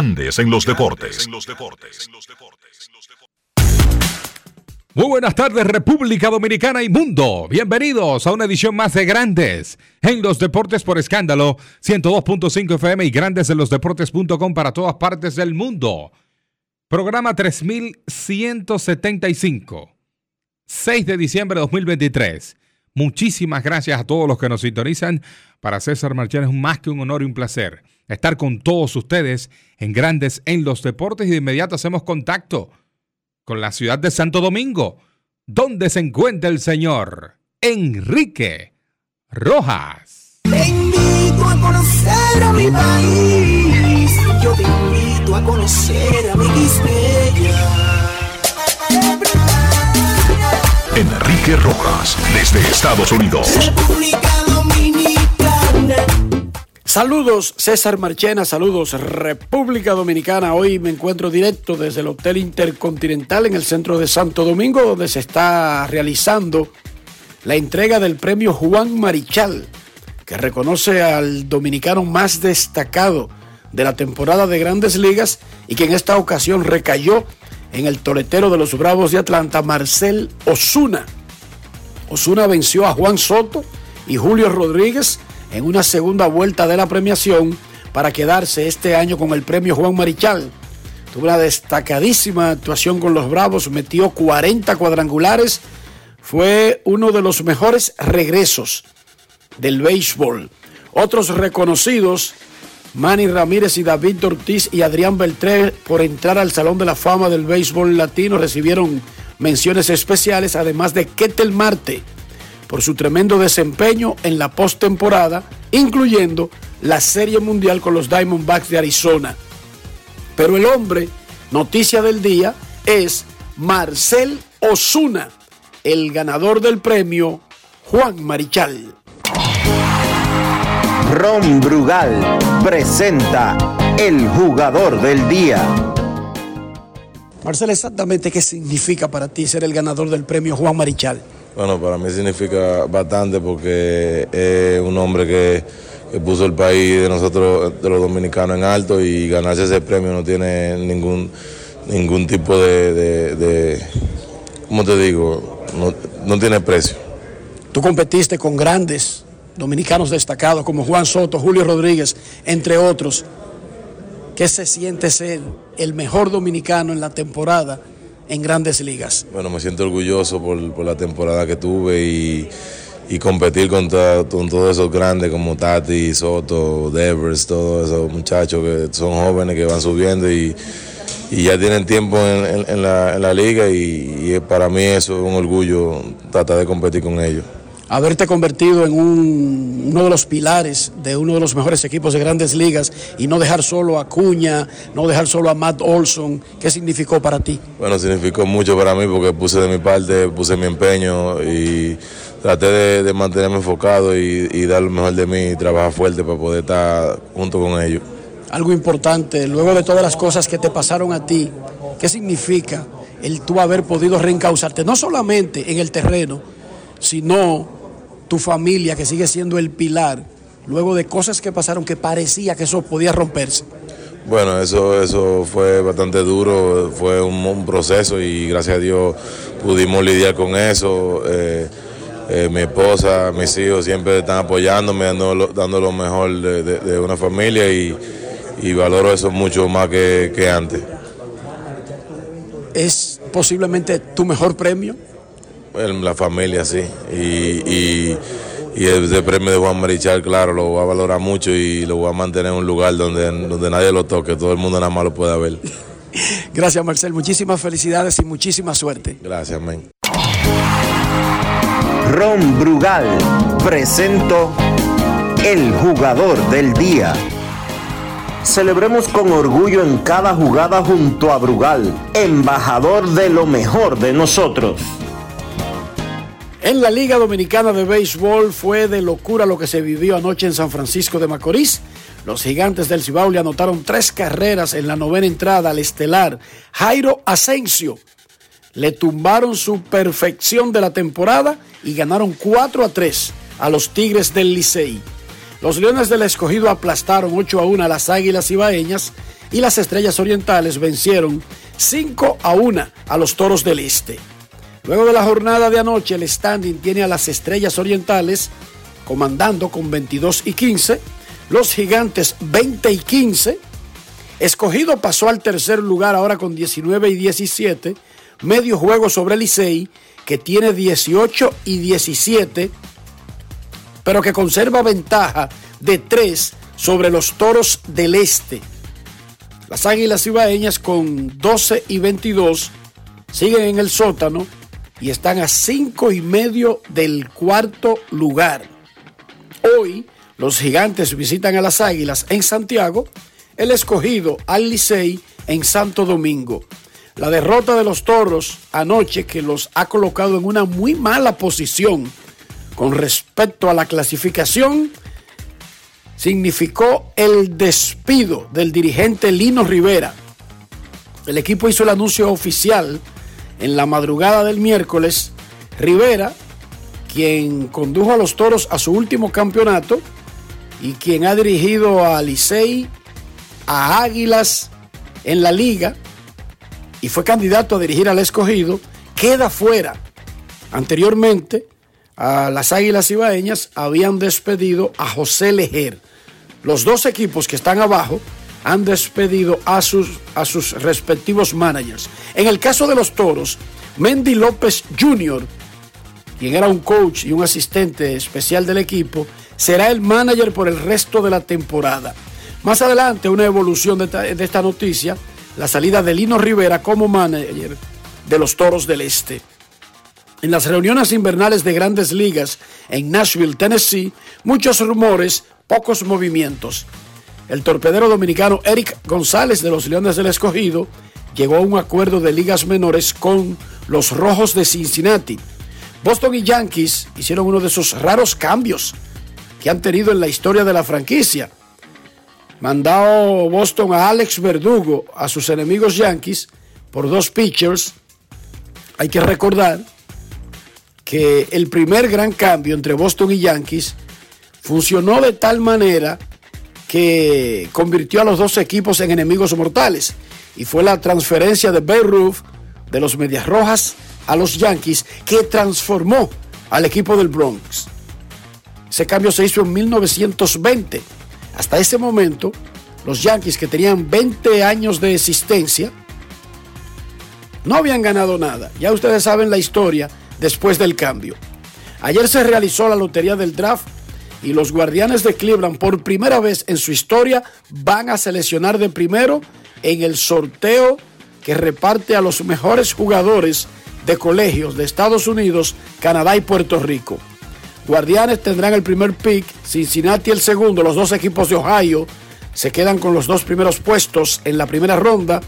Grandes en los deportes. Muy buenas tardes República Dominicana y mundo. Bienvenidos a una edición más de Grandes en los deportes por escándalo 102.5 FM y grandes en los deportes.com para todas partes del mundo. Programa 3175. 6 de diciembre de 2023. Muchísimas gracias a todos los que nos sintonizan. Para César Marchán es más que un honor y un placer estar con todos ustedes en Grandes en los Deportes y de inmediato hacemos contacto con la ciudad de Santo Domingo, donde se encuentra el señor Enrique Rojas. Te invito a conocer a mi país, yo te invito a conocer a mi Enrique Rojas, desde Estados Unidos. República Dominicana. Saludos César Marchena, saludos República Dominicana. Hoy me encuentro directo desde el Hotel Intercontinental en el centro de Santo Domingo, donde se está realizando la entrega del premio Juan Marichal, que reconoce al dominicano más destacado de la temporada de grandes ligas y que en esta ocasión recayó en el toletero de los Bravos de Atlanta, Marcel Osuna. Osuna venció a Juan Soto y Julio Rodríguez en una segunda vuelta de la premiación para quedarse este año con el premio Juan Marichal. Tuvo una destacadísima actuación con los Bravos, metió 40 cuadrangulares, fue uno de los mejores regresos del béisbol. Otros reconocidos, Manny Ramírez y David Ortiz y Adrián Beltré, por entrar al Salón de la Fama del Béisbol Latino, recibieron menciones especiales, además de Ketel Marte, por su tremendo desempeño en la postemporada, incluyendo la Serie Mundial con los Diamondbacks de Arizona. Pero el hombre, noticia del día, es Marcel Osuna, el ganador del premio Juan Marichal. Ron Brugal presenta el jugador del día. Marcel, exactamente qué significa para ti ser el ganador del premio Juan Marichal. Bueno, para mí significa bastante porque es un hombre que, puso el país de nosotros, de los dominicanos, en alto y ganarse ese premio no tiene ningún, ningún tipo de, de, de ¿cómo te digo? No, no tiene precio. Tú competiste con grandes dominicanos destacados como Juan Soto, Julio Rodríguez, entre otros. ¿Qué se siente ser el mejor dominicano en la temporada en grandes ligas? Bueno, me siento orgulloso por, la temporada que tuve y, competir con, to- con todos esos grandes como Tati, Soto, Devers, todos esos muchachos que son jóvenes que van subiendo y, ya tienen tiempo en, la, liga y para mí eso es un orgullo tratar de competir con ellos. Haberte convertido en un- uno de los pilares de uno de los mejores equipos de grandes ligas y no dejar solo a Cuña, no dejar solo a Matt Olson, ¿qué significó para ti? Bueno, significó mucho para mí porque puse de mi parte, puse mi empeño y traté de, de mantenerme enfocado y, y dar lo mejor de mí y trabajar fuerte para poder estar junto con ellos. Algo importante, luego de todas las cosas que te pasaron a ti, ¿qué significa el tú haber podido reencauzarte, no solamente en el terreno, sino tu familia que sigue siendo el pilar, luego de cosas que pasaron que parecía que eso podía romperse? Bueno, eso, eso fue bastante duro, fue un, un proceso y gracias a Dios pudimos lidiar con eso. Eh, eh, mi esposa, mis hijos siempre están apoyándome, dando, lo- dando lo mejor de, de- de una familia y, y valoro eso mucho más que, que antes. ¿Es posiblemente tu mejor premio? En la familia, sí. Y, y, y ese premio de Juan Marichal, claro, lo voy a valorar mucho y lo voy a mantener en un lugar donde, donde nadie lo toque, todo el mundo nada más lo pueda ver. Gracias, Marcel. Muchísimas felicidades y muchísima suerte. Gracias, men. Ron Brugal presento el jugador del día. Celebremos con orgullo en cada jugada junto a Brugal, embajador de lo mejor de nosotros. En la Liga Dominicana de Béisbol fue de locura lo que se vivió anoche en San Francisco de Macorís. Los gigantes del Cibao le anotaron tres carreras en la novena entrada al estelar Jairo Asensio. Le tumbaron su perfección de la temporada y ganaron 4 a 3 a los Tigres del Licey. Los Leones del Escogido aplastaron 8 a 1 a las Águilas Ibaeñas y las Estrellas Orientales vencieron 5 a 1 a los Toros del Este. Luego de la jornada de anoche, el standing tiene a las Estrellas Orientales comandando con 22 y 15, los Gigantes 20 y 15, Escogido pasó al tercer lugar ahora con 19 y 17, medio juego sobre Licey que tiene 18 y 17, pero que conserva ventaja de 3 sobre los Toros del Este. Las Águilas Ibaeñas con 12 y 22 siguen en el sótano y están a cinco y medio del cuarto lugar. Hoy los gigantes visitan a las Águilas en Santiago, el escogido al Licey en Santo Domingo. La derrota de los toros anoche que los ha colocado en una muy mala posición con respecto a la clasificación significó el despido del dirigente Lino Rivera. El equipo hizo el anuncio oficial en la madrugada del miércoles. Rivera, quien condujo a los toros a su último campeonato y quien ha dirigido a Licey, a Águilas en la liga y fue candidato a dirigir al escogido, queda fuera. Anteriormente, a las Águilas Ibaeñas habían despedido a José Lejer. Los dos equipos que están abajo han despedido a sus, a sus respectivos managers. En el caso de los toros, Mendy López Jr., quien era un coach y un asistente especial del equipo, será el manager por el resto de la temporada. Más adelante, una evolución de esta, de esta noticia, la salida de Lino Rivera como manager de los Toros del Este. En las reuniones invernales de grandes ligas en Nashville, Tennessee, muchos rumores, pocos movimientos. El torpedero dominicano Eric González de los Leones del Escogido llegó a un acuerdo de ligas menores con los Rojos de Cincinnati. Boston y Yankees hicieron uno de esos raros cambios que han tenido en la historia de la franquicia. Mandado Boston a Alex Verdugo a sus enemigos Yankees por dos pitchers. Hay que recordar que el primer gran cambio entre Boston y Yankees funcionó de tal manera que convirtió a los dos equipos en enemigos mortales y fue la transferencia de Babe Ruth de los Medias Rojas a los Yankees que transformó al equipo del Bronx. Ese cambio se hizo en 1920. Hasta ese momento, los Yankees que tenían 20 años de existencia no habían ganado nada. Ya ustedes saben la historia después del cambio. Ayer se realizó la lotería del draft y los guardianes de Cleveland por primera vez en su historia van a seleccionar de primero en el sorteo que reparte a los mejores jugadores de colegios de Estados Unidos, Canadá y Puerto Rico. Guardianes tendrán el primer pick, Cincinnati el segundo, los dos equipos de Ohio se quedan con los dos primeros puestos en la primera ronda.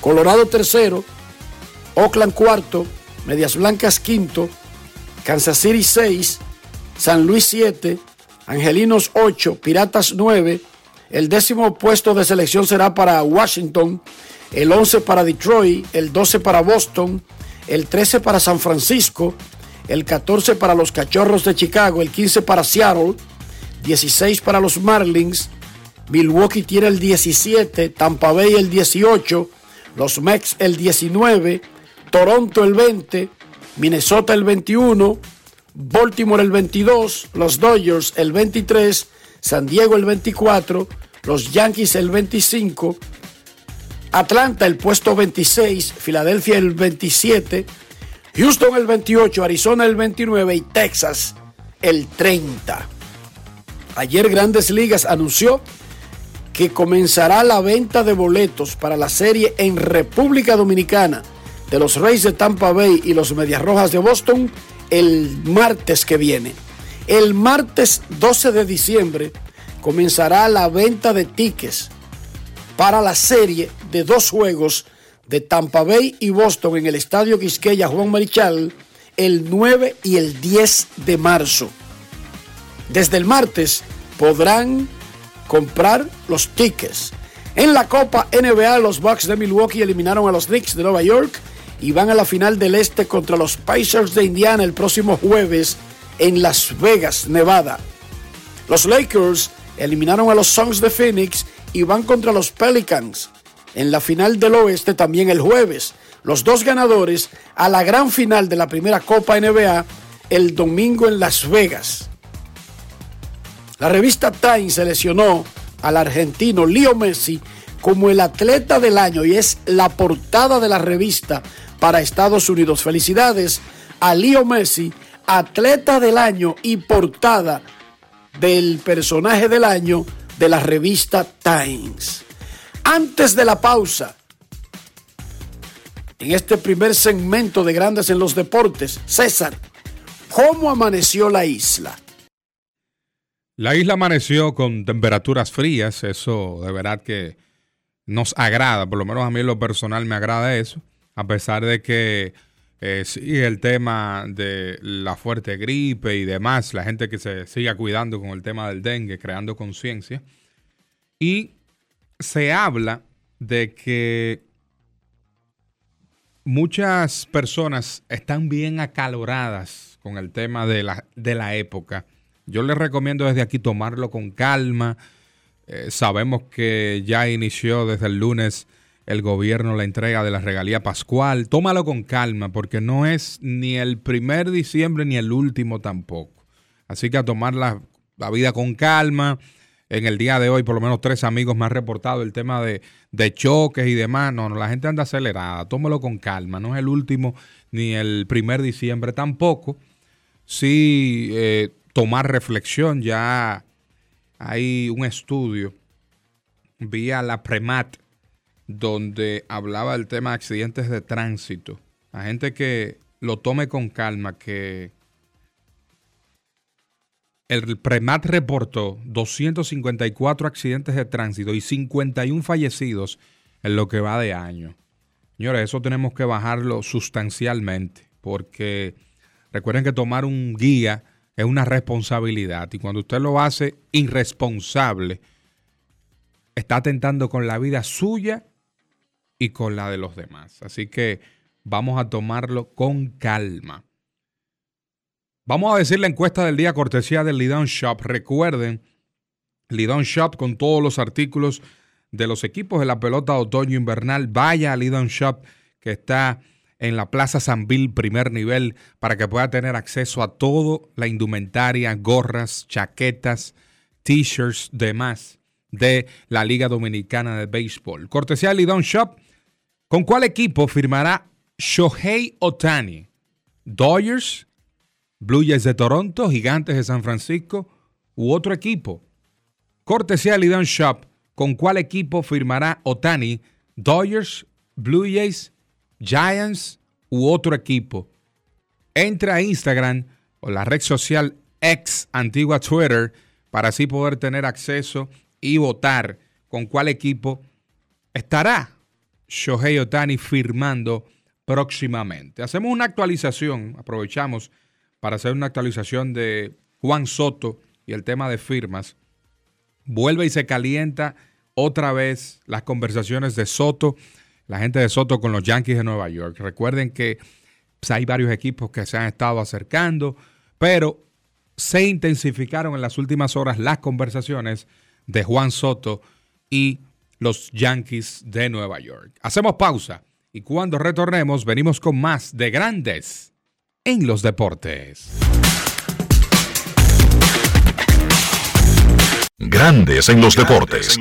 Colorado tercero, Oakland cuarto, Medias Blancas quinto, Kansas City 6, San Luis 7, Angelinos 8, Piratas 9. El décimo puesto de selección será para Washington, el 11 para Detroit, el 12 para Boston, el 13 para San Francisco, el 14 para los Cachorros de Chicago, el 15 para Seattle, 16 para los Marlins, Milwaukee tiene el 17, Tampa Bay el 18, los Mex el 19, Toronto el 20, Minnesota el 21, Baltimore el 22, los Dodgers el 23, San Diego el 24, los Yankees el 25, Atlanta el puesto 26, Filadelfia el 27, Houston el 28, Arizona el 29 y Texas el 30. Ayer Grandes Ligas anunció que comenzará la venta de boletos para la serie en República Dominicana de los Reyes de Tampa Bay y los Medias Rojas de Boston el martes que viene. El martes 12 de diciembre comenzará la venta de tickets para la serie de dos juegos de Tampa Bay y Boston en el Estadio Quisqueya Juan Marichal el 9 y el 10 de marzo. Desde el martes podrán comprar los tickets. En la Copa NBA, los Bucks de Milwaukee eliminaron a los Knicks de Nueva York y van a la final del Este contra los Pacers de Indiana el próximo jueves en Las Vegas, Nevada. Los Lakers eliminaron a los Suns de Phoenix y van contra los Pelicans en la final del Oeste también el jueves. Los dos ganadores a la gran final de la primera Copa NBA el domingo en Las Vegas. La revista Time seleccionó al argentino Leo Messi como el atleta del año y es la portada de la revista para Estados Unidos. Felicidades a Leo Messi, atleta del año y portada del personaje del año de la revista Times. Antes de la pausa, en este primer segmento de Grandes en los Deportes, César, ¿cómo amaneció la isla? La isla amaneció con temperaturas frías, eso de verdad que nos agrada, por lo menos a mí en lo personal me agrada eso, a pesar de que eh, sí, el tema de la fuerte gripe y demás, la gente que se siga cuidando con el tema del dengue, creando conciencia. Y se habla de que muchas personas están bien acaloradas con el tema de la, de la época yo les recomiendo desde aquí tomarlo con calma. Eh, sabemos que ya inició desde el lunes el gobierno la entrega de la regalía pascual. Tómalo con calma porque no es ni el primer diciembre ni el último tampoco. Así que a tomar la, vida con calma. En el día de hoy, por lo menos tres amigos me han reportado el tema de, choques y demás. No, no, la gente anda acelerada. Tómalo con calma. No es el último ni el primer diciembre tampoco. Sí, eh, tomar reflexión. Ya hay un estudio vía la PREMAT donde hablaba del tema de accidentes de tránsito. La gente que lo tome con calma, que el PREMAT reportó 254 accidentes de tránsito y 51 fallecidos en lo que va de año. Señores, eso tenemos que bajarlo sustancialmente, porque recuerden que tomar un guía es una responsabilidad. Y cuando usted lo hace irresponsable, está atentando con la vida suya y con la de los demás. Así que vamos a tomarlo con calma. Vamos a decir la encuesta del día cortesía del Lidon Shop. Recuerden, Lidon Shop con todos los artículos de los equipos de la pelota otoño-invernal. Vaya a Shop que está en la Plaza Sanvil, primer nivel, para que pueda tener acceso a toda la indumentaria, gorras, chaquetas, t-shirts, demás de la Liga Dominicana de Béisbol. Cortesía de Lidon Shop. ¿Con cuál equipo firmará Shohei Otani? Dodgers, Blue Jays de Toronto, Gigantes de San Francisco u otro equipo. Cortesía Lidon Shop. ¿Con cuál equipo firmará Otani? Dodgers, Blue Jays, Giants u otro equipo, entra a Instagram o la red social ex antigua Twitter para así poder tener acceso y votar con cuál equipo estará Shohei Otani firmando próximamente. Hacemos una actualización, aprovechamos para hacer una actualización de Juan Soto y el tema de firmas. Vuelve y se calienta otra vez las conversaciones de Soto la gente de Soto con los Yankees de Nueva York. Recuerden que pues, hay varios equipos que se han estado acercando, pero se intensificaron en las últimas horas las conversaciones de Juan Soto y los Yankees de Nueva York. Hacemos pausa y cuando retornemos venimos con más de grandes en los deportes. Grandes en los deportes.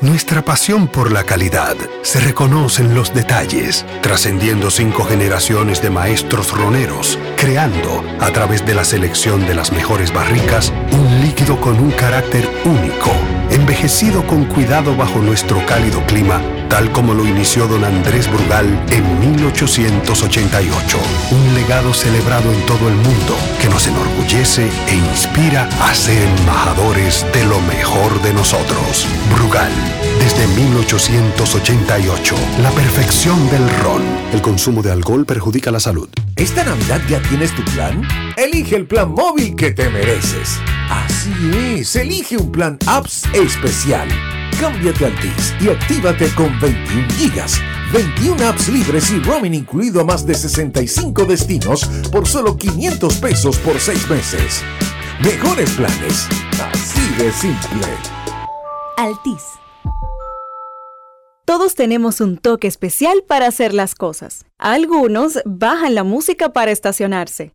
Nuestra pasión por la calidad se reconoce en los detalles, trascendiendo cinco generaciones de maestros roneros, creando, a través de la selección de las mejores barricas, un líquido con un carácter único, envejecido con cuidado bajo nuestro cálido clima, tal como lo inició don Andrés Brugal en 1888. Un legado celebrado en todo el mundo que nos enorgullece e inspira a ser embajadores de lo mejor de nosotros. Brugal, desde 1888, la perfección del ron. El consumo de alcohol perjudica la salud. ¿Esta Navidad ya tienes tu plan? Elige el plan móvil que te mereces. Así es, elige un plan apps especial. Cámbiate a Altis y actívate con 21 gigas, 21 apps libres y roaming incluido a más de 65 destinos por solo 500 pesos por 6 meses. Mejores planes, así de simple. Altis. Todos tenemos un toque especial para hacer las cosas. Algunos bajan la música para estacionarse.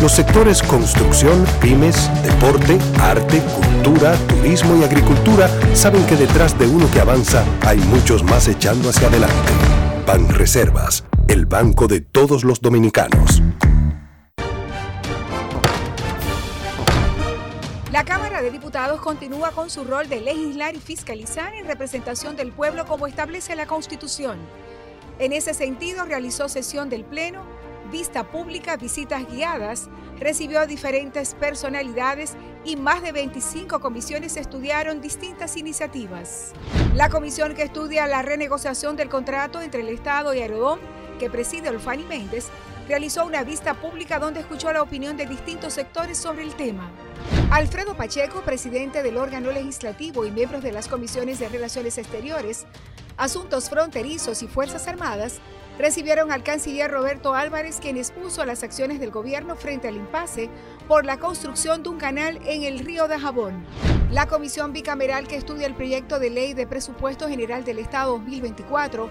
Los sectores construcción, pymes, deporte, arte, cultura, turismo y agricultura saben que detrás de uno que avanza hay muchos más echando hacia adelante. Banreservas, el banco de todos los dominicanos. La Cámara de Diputados continúa con su rol de legislar y fiscalizar en representación del pueblo como establece la Constitución. En ese sentido, realizó sesión del Pleno, vista pública, visitas guiadas, recibió a diferentes personalidades y más de 25 comisiones estudiaron distintas iniciativas. La comisión que estudia la renegociación del contrato entre el Estado y Aerodón, que preside Olfani Méndez, realizó una vista pública donde escuchó la opinión de distintos sectores sobre el tema. Alfredo Pacheco, presidente del órgano legislativo y miembros de las comisiones de Relaciones Exteriores, Asuntos Fronterizos y Fuerzas Armadas, recibieron al canciller Roberto Álvarez, quien expuso las acciones del gobierno frente al impasse por la construcción de un canal en el río de Jabón. La comisión bicameral que estudia el proyecto de ley de presupuesto general del Estado 2024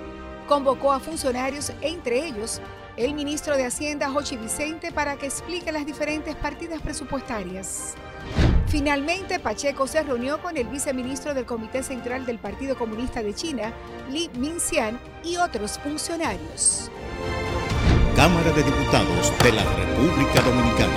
convocó a funcionarios, entre ellos el ministro de Hacienda, Jochi Vicente, para que explique las diferentes partidas presupuestarias. Finalmente, Pacheco se reunió con el viceministro del Comité Central del Partido Comunista de China, Li Minxian, y otros funcionarios. Cámara de Diputados de la República Dominicana.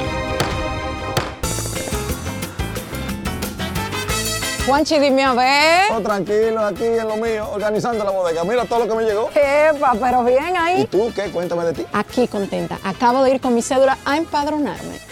Juanchi, dime a ver. Oh, tranquilo, aquí en lo mío, organizando la bodega. Mira todo lo que me llegó. Epa, pero bien ahí. ¿Y tú qué? Cuéntame de ti. Aquí contenta. Acabo de ir con mi cédula a empadronarme.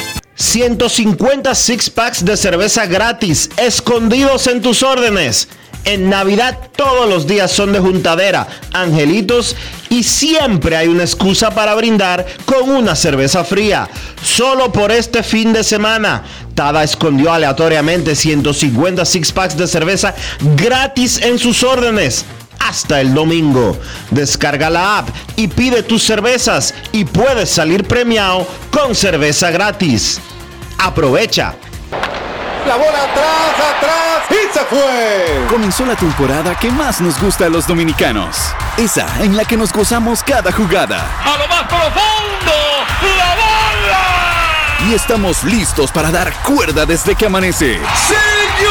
150 six packs de cerveza gratis, escondidos en tus órdenes. En Navidad todos los días son de juntadera, angelitos y siempre hay una excusa para brindar con una cerveza fría. Solo por este fin de semana, Tada escondió aleatoriamente 150 six packs de cerveza gratis en sus órdenes. Hasta el domingo. Descarga la app y pide tus cervezas y puedes salir premiado con cerveza gratis. Aprovecha. La bola atrás, atrás y se fue. Comenzó la temporada que más nos gusta a los dominicanos. Esa en la que nos gozamos cada jugada. A lo más profundo, la bola. Y estamos listos para dar cuerda desde que amanece. ¡Señores!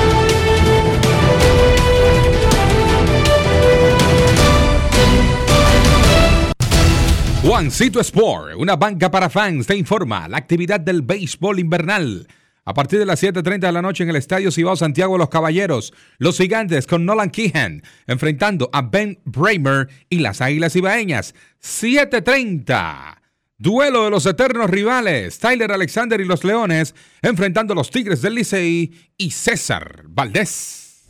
Juancito Sport, una banca para fans, te informa la actividad del béisbol invernal. A partir de las 7.30 de la noche en el Estadio Cibao Santiago los Caballeros, los gigantes con Nolan Keehan enfrentando a Ben Bramer y las Águilas Ibaeñas. 7.30. Duelo de los eternos rivales, Tyler Alexander y los Leones enfrentando a los Tigres del Licey y César Valdés.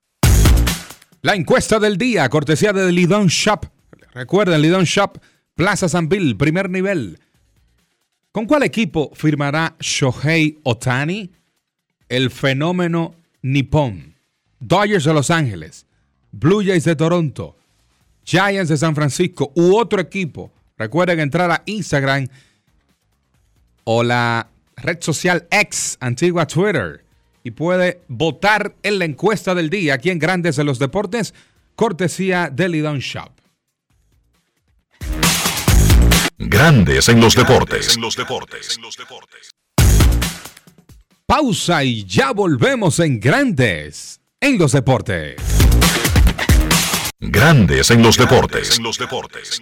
La encuesta del día, cortesía de Lidon Shop. Recuerden, Lidon Shop, Plaza San Bill, primer nivel. ¿Con cuál equipo firmará Shohei Otani? El fenómeno nipón. Dodgers de Los Ángeles, Blue Jays de Toronto, Giants de San Francisco u otro equipo. Recuerden entrar a Instagram o la red social X, antigua Twitter y puede votar en la encuesta del día aquí en Grandes de los Deportes, cortesía de Lidon Shop. Grandes en los deportes. En los deportes. Pausa y ya volvemos en Grandes en los Deportes. Grandes en los deportes. En los deportes.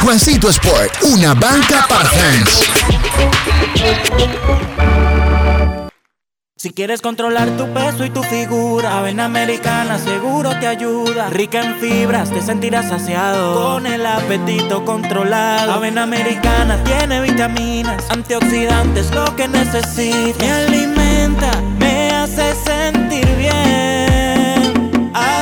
Juancito Sport, una banca para fans. Si quieres controlar tu peso y tu figura, Avena Americana seguro te ayuda. Rica en fibras, te sentirás saciado. Con el apetito controlado. Avena Americana tiene vitaminas, antioxidantes, lo que necesitas. Me alimenta, me hace sentir bien. Avena,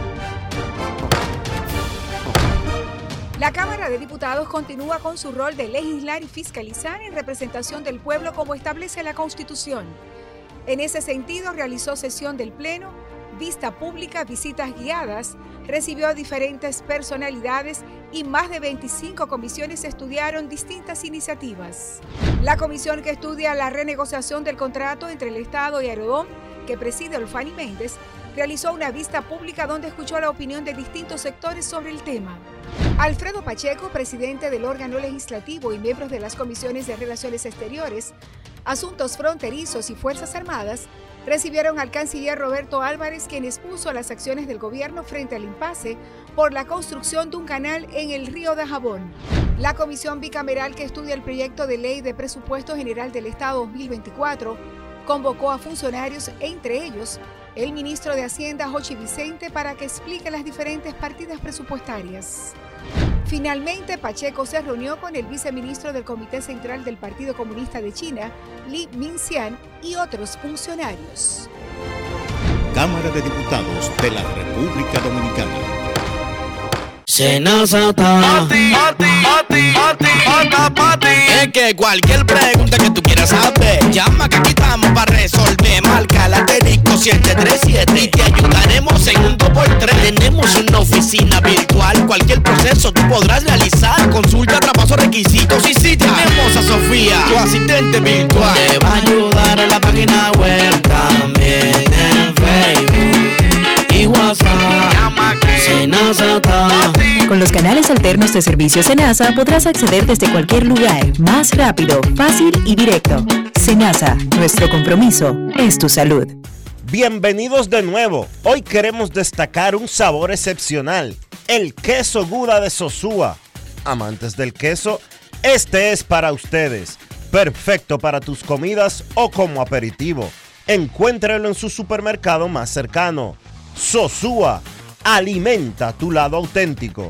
La Cámara de Diputados continúa con su rol de legislar y fiscalizar en representación del pueblo como establece la Constitución. En ese sentido, realizó sesión del Pleno, vista pública, visitas guiadas, recibió a diferentes personalidades y más de 25 comisiones estudiaron distintas iniciativas. La comisión que estudia la renegociación del contrato entre el Estado y Aerodón, que preside Olfani Méndez, realizó una vista pública donde escuchó la opinión de distintos sectores sobre el tema. Alfredo Pacheco, presidente del órgano legislativo y miembros de las comisiones de Relaciones Exteriores, Asuntos Fronterizos y Fuerzas Armadas, recibieron al canciller Roberto Álvarez, quien expuso las acciones del gobierno frente al impasse por la construcción de un canal en el río de Jabón. La comisión bicameral que estudia el proyecto de ley de presupuesto general del Estado 2024 convocó a funcionarios, entre ellos el ministro de Hacienda, Jochi Vicente, para que explique las diferentes partidas presupuestarias. Finalmente, Pacheco se reunió con el viceministro del Comité Central del Partido Comunista de China, Li Minxian, y otros funcionarios. Cámara de Diputados de la República Dominicana. Senazata. Es que cualquier pregunta que tú quieras saber, llama que aquí estamos para resolver. Marca la disco 737 y te ayudaremos en un 2x3. Tenemos una oficina virtual, cualquier proceso tú podrás realizar. Consulta, traspaso, requisitos y si tenemos a Sofía, tu asistente virtual. Te va a ayudar en la página web también en Facebook y WhatsApp. Senazata. Con los canales alternos de servicio Senasa podrás acceder desde cualquier lugar, más rápido, fácil y directo. Senasa, nuestro compromiso es tu salud. Bienvenidos de nuevo. Hoy queremos destacar un sabor excepcional, el queso Guda de Sosúa. Amantes del queso, este es para ustedes. Perfecto para tus comidas o como aperitivo. Encuéntralo en su supermercado más cercano. Sosúa, alimenta tu lado auténtico.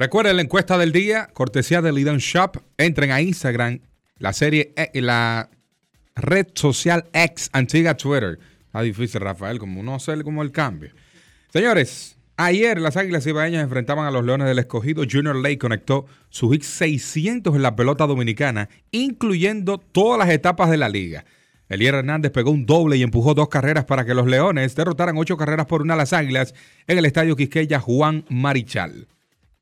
Recuerden la encuesta del día, cortesía de Lidon Shop. Entren a Instagram, la serie, eh, la red social X, antigua Twitter. Está difícil, Rafael, como no hacer como el cambio. Señores, ayer las Águilas Ibaeñas enfrentaban a los Leones del Escogido. Junior Lake conectó su hit 600 en la pelota dominicana, incluyendo todas las etapas de la liga. Elier Hernández pegó un doble y empujó dos carreras para que los Leones derrotaran ocho carreras por una a las Águilas en el Estadio Quisqueya Juan Marichal.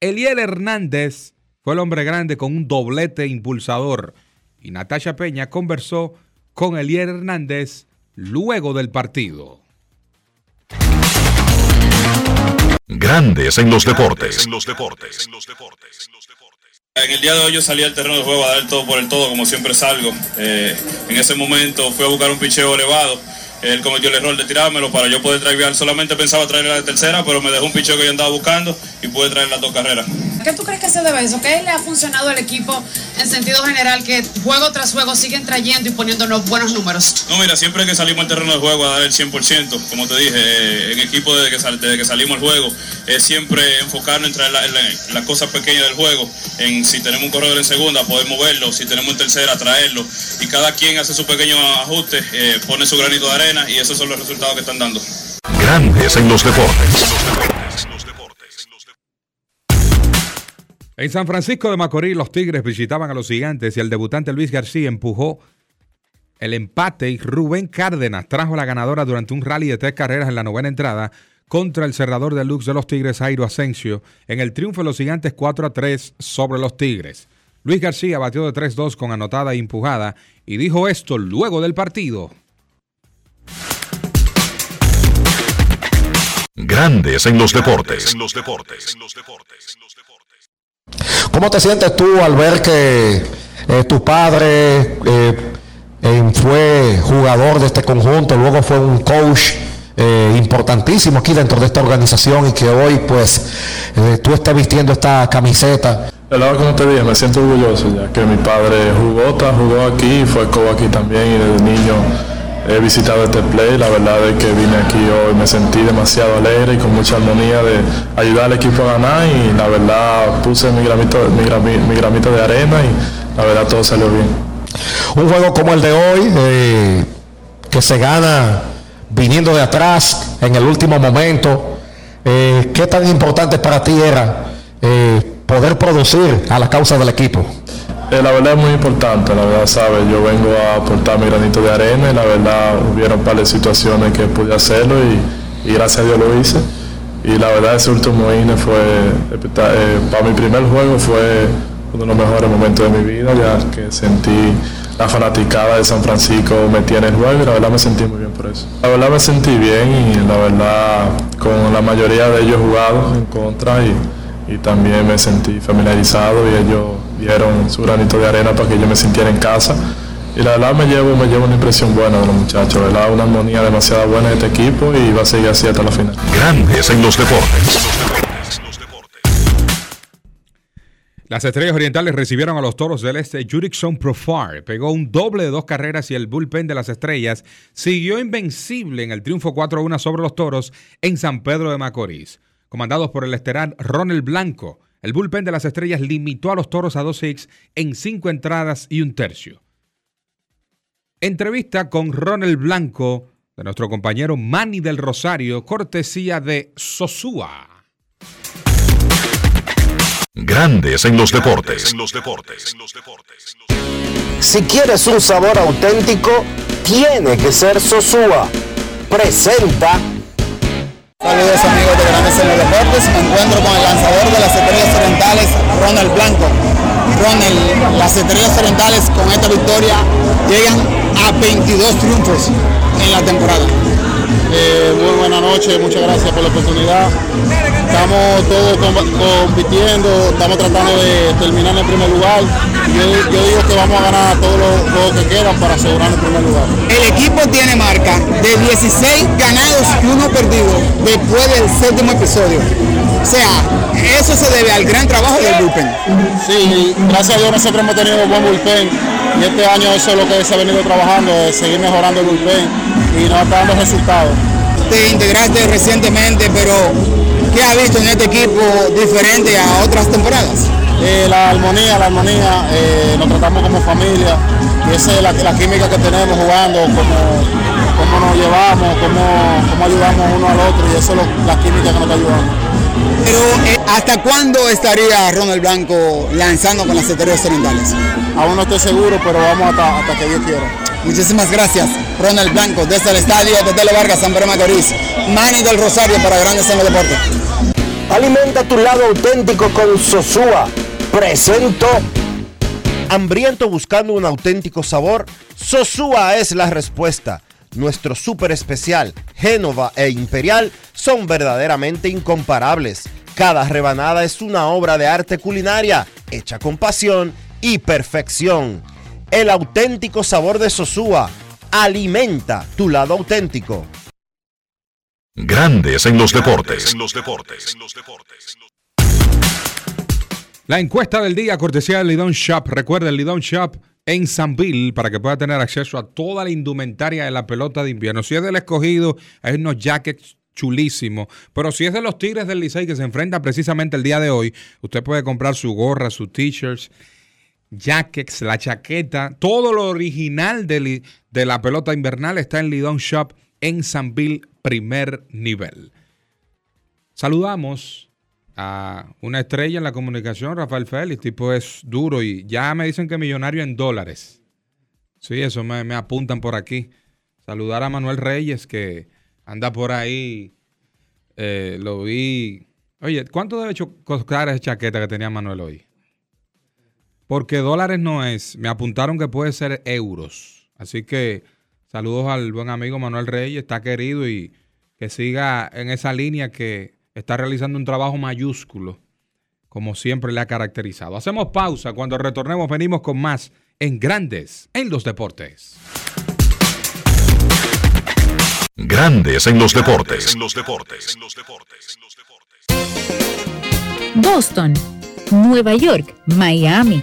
Eliel Hernández fue el hombre grande con un doblete impulsador y Natasha Peña conversó con Eliel Hernández luego del partido. Grandes en los deportes. En los deportes. En el día de hoy yo salí al terreno de juego a dar el todo por el todo, como siempre salgo. Eh, en ese momento fui a buscar un picheo elevado. Él cometió el error de tirármelo para yo poder traer. Solamente pensaba traer la de tercera, pero me dejó un picheo que yo andaba buscando y pude traer las dos carreras. ¿Qué tú crees que se debe eso? ¿Qué le ha funcionado al equipo en sentido general que juego tras juego siguen trayendo y poniéndonos buenos números? No, mira, siempre que salimos al terreno de juego a dar el 100%, como te dije, eh, en equipo desde que, sal- desde que salimos al juego, es siempre enfocarnos en traer la- la- las cosas pequeñas del juego, en si tenemos un corredor en segunda, poder moverlo, si tenemos en tercera, traerlo, y cada quien hace su pequeño ajuste, eh, pone su granito de arena, y esos son los resultados que están dando. Grandes en los deportes. En San Francisco de Macorís, los Tigres visitaban a los gigantes y el debutante Luis García empujó el empate y Rubén Cárdenas trajo la ganadora durante un rally de tres carreras en la novena entrada contra el cerrador de Lux de los Tigres, Jairo Asensio, en el triunfo de los gigantes 4 a 3 sobre los Tigres. Luis García batió de 3-2 con anotada e empujada y dijo esto luego del partido. Grandes en los deportes. ¿Cómo te sientes tú al ver que eh, tu padre eh, eh, fue jugador de este conjunto, luego fue un coach importantísimo aquí dentro de esta organización y que hoy pues tú estás vistiendo esta camiseta? El lado como te dije, me siento orgulloso ya que mi padre jugó, jugó aquí, fue coach aquí también y desde niño he visitado este play. La verdad es que vine aquí hoy, me sentí demasiado alegre y con mucha armonía de ayudar al equipo a ganar y la verdad puse mi gramito, mi, gramito de arena y la verdad todo salió bien. Un juego como el de hoy, eh, que se gana viniendo de atrás en el último momento, eh, ¿qué tan importante para ti era eh, poder producir a la causa del equipo? Eh, la verdad es muy importante, la verdad, sabes, yo vengo a aportar mi granito de arena y la verdad hubieron par de situaciones que pude hacerlo y, gracias a Dios lo hice. Y la verdad ese último INE fue, eh, para mi primer juego fue uno de los mejores momentos de mi vida, ya que sentí la fanaticada de San Francisco metía en el juego y la verdad me sentí muy bien por eso. La verdad me sentí bien y la verdad con la mayoría de ellos jugado en contra y, y también me sentí familiarizado y ellos dieron su granito de arena para que yo me sintiera en casa. Y la verdad me llevo, me llevo una impresión buena de los muchachos, ¿verdad? Una armonía demasiado buena de este equipo y va a seguir así hasta la final. Grandes en los deportes. Las Estrellas Orientales recibieron a los Toros del Este Jurickson Profar. Pegó un doble de dos carreras y el bullpen de las Estrellas siguió invencible en el triunfo 4-1 sobre los Toros en San Pedro de Macorís. Comandados por el esterar Ronald Blanco, el bullpen de las estrellas limitó a los toros a dos hits en cinco entradas y un tercio. Entrevista con Ronald Blanco de nuestro compañero Manny del Rosario, cortesía de Sosúa. Grandes en los deportes. Si quieres un sabor auténtico, tiene que ser Sosúa. Presenta Saludos amigos de Grandes en Deportes, me encuentro con el lanzador de las Estrellas Orientales, Ronald Blanco. Ronald, las Estrellas Orientales con esta victoria llegan a 22 triunfos en la temporada. Eh, muy buena noche, muchas gracias por la oportunidad. Estamos todos compitiendo, estamos tratando de terminar en el primer lugar. Yo, digo que vamos a ganar todos los juegos que quedan para asegurar el primer lugar. El equipo tiene marca de 16 ganados y uno perdido después del séptimo episodio. O sea, eso se debe al gran trabajo del bullpen. Sí, gracias a Dios nosotros hemos tenido buen bullpen y este año eso es lo que se ha venido trabajando, es seguir mejorando el bullpen y nos está dando resultados. Te integraste recientemente, pero ¿qué ha visto en este equipo diferente a otras temporadas? Eh, la armonía, la armonía, eh, nos tratamos como familia y esa es la, química que tenemos jugando, cómo, nos llevamos, cómo, cómo, ayudamos uno al otro y eso es la química que nos está ayudando. Pero eh, ¿hasta cuándo estaría Ronald Blanco lanzando con las estrellas orientales? Aún no estoy seguro, pero vamos hasta, hasta que Dios quiera. Muchísimas gracias, Ronald Blanco, desde el estadio de Tele Vargas, San Pedro Macorís. Manny del Rosario para Grandes en los Deportes. Alimenta tu lado auténtico con Sosúa. Presento. Hambriento buscando un auténtico sabor, Sosúa es la respuesta. Nuestro súper especial, Génova e Imperial, son verdaderamente incomparables. Cada rebanada es una obra de arte culinaria, hecha con pasión y perfección el auténtico sabor de Sosúa. Alimenta tu lado auténtico. Grandes en los deportes. La encuesta del día, cortesía del Lidón Shop. Recuerda el Lidón Shop en Sanville para que pueda tener acceso a toda la indumentaria de la pelota de invierno. Si es del escogido, hay unos jackets chulísimos. Pero si es de los Tigres del Licey que se enfrenta precisamente el día de hoy, usted puede comprar su gorra, sus t-shirts jackets, la chaqueta, todo lo original de, la pelota invernal está en Lidon Shop en Sanville, primer nivel. Saludamos a una estrella en la comunicación, Rafael Félix, tipo es duro y ya me dicen que millonario en dólares. Sí, eso me, apuntan por aquí. Saludar a Manuel Reyes que anda por ahí. Eh, lo vi. Oye, ¿cuánto debe costar esa chaqueta que tenía Manuel hoy? Porque dólares no es. Me apuntaron que puede ser euros. Así que saludos al buen amigo Manuel Reyes. Está querido y que siga en esa línea que está realizando un trabajo mayúsculo, como siempre le ha caracterizado. Hacemos pausa, cuando retornemos venimos con más en Grandes en los Deportes. Grandes en los deportes. En los deportes. Boston, Nueva York, Miami,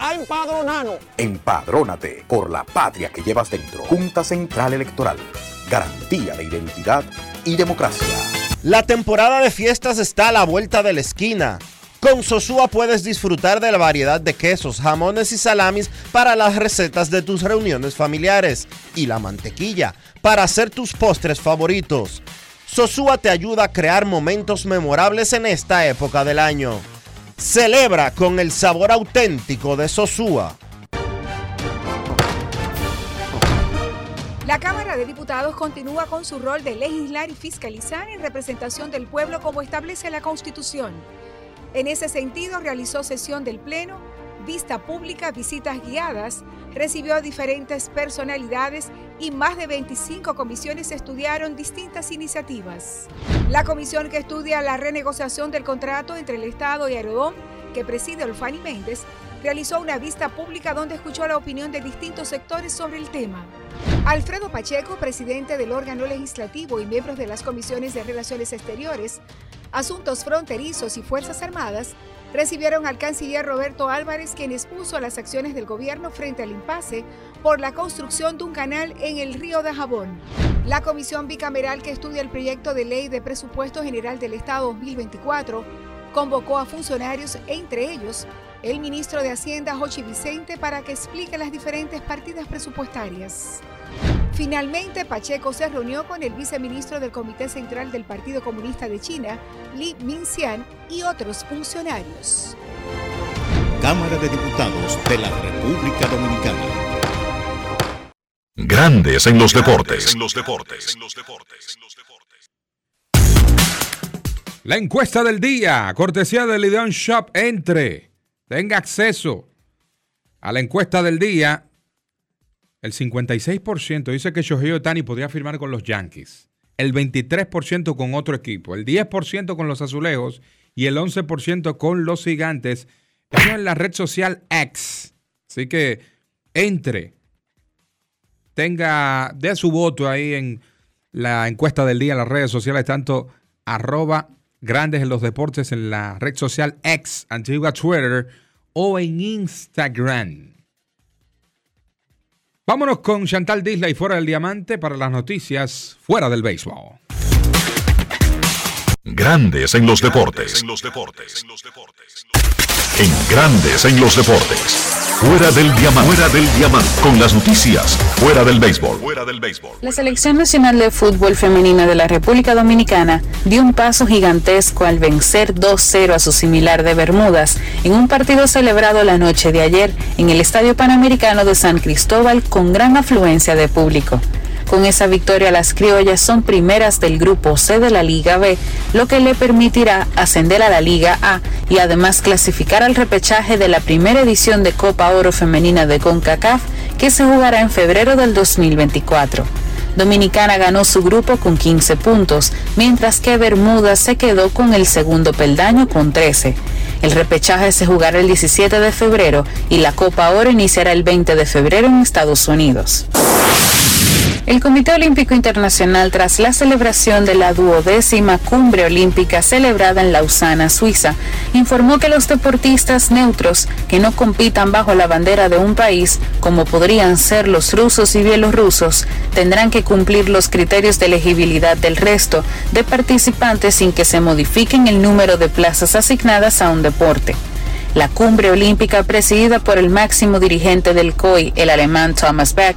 a empadronarnos. Empadrónate por la patria que llevas dentro. Junta Central Electoral. Garantía de identidad y democracia. La temporada de fiestas está a la vuelta de la esquina. Con Sosúa puedes disfrutar de la variedad de quesos, jamones y salamis para las recetas de tus reuniones familiares y la mantequilla para hacer tus postres favoritos. Sosúa te ayuda a crear momentos memorables en esta época del año. Celebra con el sabor auténtico de Sosúa. La Cámara de Diputados continúa con su rol de legislar y fiscalizar en representación del pueblo como establece la Constitución. En ese sentido, realizó sesión del Pleno, vista pública, visitas guiadas, recibió a diferentes personalidades y más de 25 comisiones estudiaron distintas iniciativas. La comisión que estudia la renegociación del contrato entre el Estado y Aerodón, que preside Olfani Méndez, realizó una vista pública donde escuchó la opinión de distintos sectores sobre el tema. Alfredo Pacheco, presidente del órgano legislativo y miembros de las comisiones de Relaciones Exteriores, Asuntos Fronterizos y Fuerzas Armadas, recibieron al canciller Roberto Álvarez, quien expuso las acciones del gobierno frente al impasse por la construcción de un canal en el río de Jabón. La comisión bicameral que estudia el proyecto de ley de presupuesto general del Estado 2024 convocó a funcionarios, entre ellos el ministro de Hacienda, Jochi Vicente, para que explique las diferentes partidas presupuestarias. Finalmente, Pacheco se reunió con el viceministro del Comité Central del Partido Comunista de China, Li Minxian, y otros funcionarios. Cámara de Diputados de la República Dominicana. Grandes en los deportes. En los deportes. La encuesta del día, cortesía del Ideon Shop, entre, tenga acceso a la encuesta del día. El 56% dice que Shohei Otani podría firmar con los Yankees, el 23% con otro equipo, el 10% con los Azulejos y el 11% con los Gigantes. Eso en la red social X. Así que entre, tenga, dé su voto ahí en la encuesta del día en las redes sociales, tanto arroba grandes en los deportes en la red social X, antigua Twitter, o en Instagram. Vámonos con Chantal Disla y Fuera del Diamante para las noticias Fuera del Béisbol. Grandes en los deportes. En Grandes en los deportes. Fuera del diamante. Fuera del diamante. Con las noticias. Fuera del béisbol. Fuera del béisbol. La Selección Nacional de Fútbol Femenina de la República Dominicana dio un paso gigantesco al vencer 2-0 a su similar de Bermudas en un partido celebrado la noche de ayer en el Estadio Panamericano de San Cristóbal con gran afluencia de público. Con esa victoria las criollas son primeras del grupo C de la Liga B, lo que le permitirá ascender a la Liga A y además clasificar al repechaje de la primera edición de Copa Oro Femenina de CONCACAF que se jugará en febrero del 2024. Dominicana ganó su grupo con 15 puntos, mientras que Bermuda se quedó con el segundo peldaño con 13. El repechaje se jugará el 17 de febrero y la Copa Oro iniciará el 20 de febrero en Estados Unidos. El Comité Olímpico Internacional, tras la celebración de la duodécima cumbre olímpica celebrada en Lausana, Suiza, informó que los deportistas neutros que no compitan bajo la bandera de un país, como podrían ser los rusos y bielorrusos, tendrán que cumplir los criterios de elegibilidad del resto de participantes sin que se modifiquen el número de plazas asignadas a un deporte. La cumbre olímpica presidida por el máximo dirigente del COI, el alemán Thomas Bach,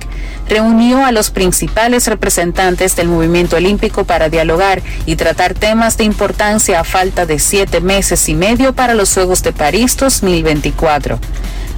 reunió a los principales representantes del movimiento olímpico para dialogar y tratar temas de importancia a falta de siete meses y medio para los Juegos de París 2024.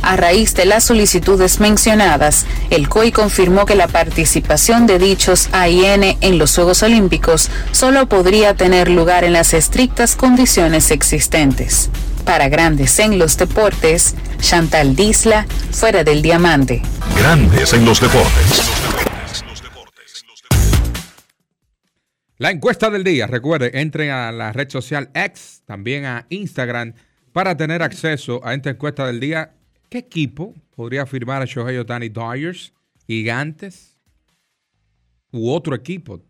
A raíz de las solicitudes mencionadas, el COI confirmó que la participación de dichos AIN en los Juegos Olímpicos solo podría tener lugar en las estrictas condiciones existentes. Para Grandes en los Deportes, Chantal Disla, fuera del diamante. Grandes en los deportes. La encuesta del día, recuerde, entren a la red social X, también a Instagram, para tener acceso a esta encuesta del día. ¿Qué equipo podría firmar a Shohei Otani Dodgers, Gigantes u otro equipo?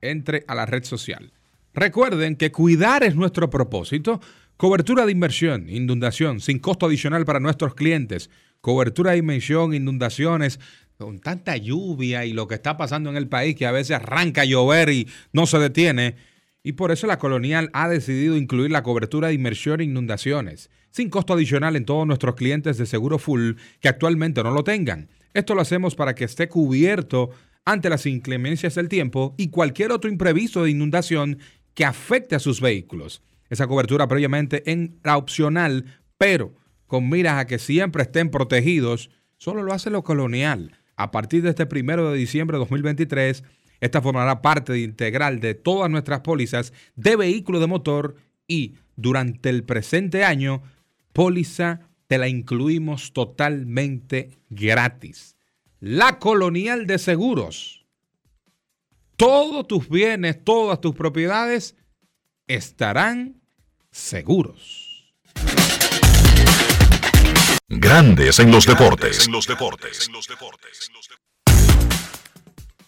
Entre a la red social. Recuerden que cuidar es nuestro propósito. Cobertura de inversión, inundación, sin costo adicional para nuestros clientes. Cobertura de inversión, inundaciones, con tanta lluvia y lo que está pasando en el país que a veces arranca a llover y no se detiene. Y por eso la Colonial ha decidido incluir la cobertura de inmersión e inundaciones, sin costo adicional en todos nuestros clientes de seguro full que actualmente no lo tengan. Esto lo hacemos para que esté cubierto ante las inclemencias del tiempo y cualquier otro imprevisto de inundación que afecte a sus vehículos. Esa cobertura previamente era opcional, pero con miras a que siempre estén protegidos, solo lo hace lo colonial. A partir de este primero de diciembre de 2023, esta formará parte integral de todas nuestras pólizas de vehículo de motor y durante el presente año, póliza te la incluimos totalmente gratis. La Colonial de Seguros. Todos tus bienes, todas tus propiedades estarán seguros. Grandes en los deportes.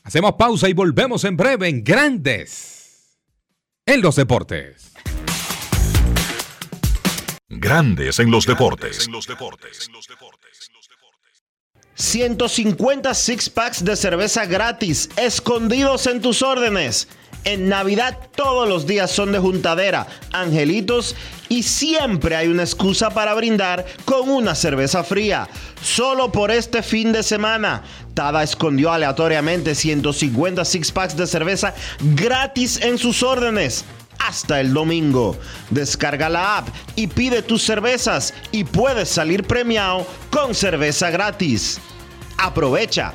Hacemos pausa y volvemos en breve en Grandes en los deportes. Grandes en los deportes. 150 six packs de cerveza gratis, escondidos en tus órdenes. En Navidad todos los días son de juntadera, angelitos y siempre hay una excusa para brindar con una cerveza fría. Solo por este fin de semana, Tada escondió aleatoriamente 150 six packs de cerveza gratis en sus órdenes. Hasta el domingo. Descarga la app y pide tus cervezas y puedes salir premiado con cerveza gratis. Aprovecha.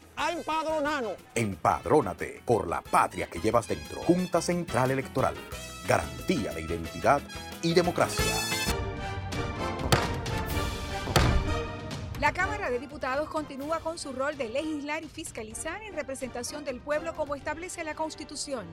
a empadronarnos. Empadrónate por la patria que llevas dentro. Junta Central Electoral. Garantía de identidad y democracia. La Cámara de Diputados continúa con su rol de legislar y fiscalizar en representación del pueblo como establece la Constitución.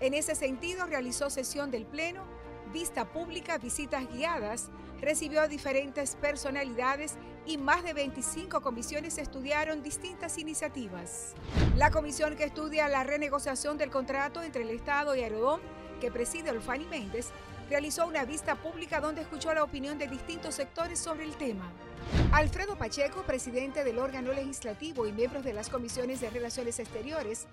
En ese sentido, realizó sesión del Pleno, vista pública, visitas guiadas recibió diferentes personalidades y más de 25 comisiones estudiaron distintas iniciativas. La comisión que estudia la renegociación del contrato entre el Estado y Aerodón, que preside Olfani Méndez, realizó una vista pública donde escuchó la opinión de distintos sectores sobre el tema. Alfredo Pacheco, presidente del órgano legislativo y miembros de las comisiones de Relaciones Exteriores,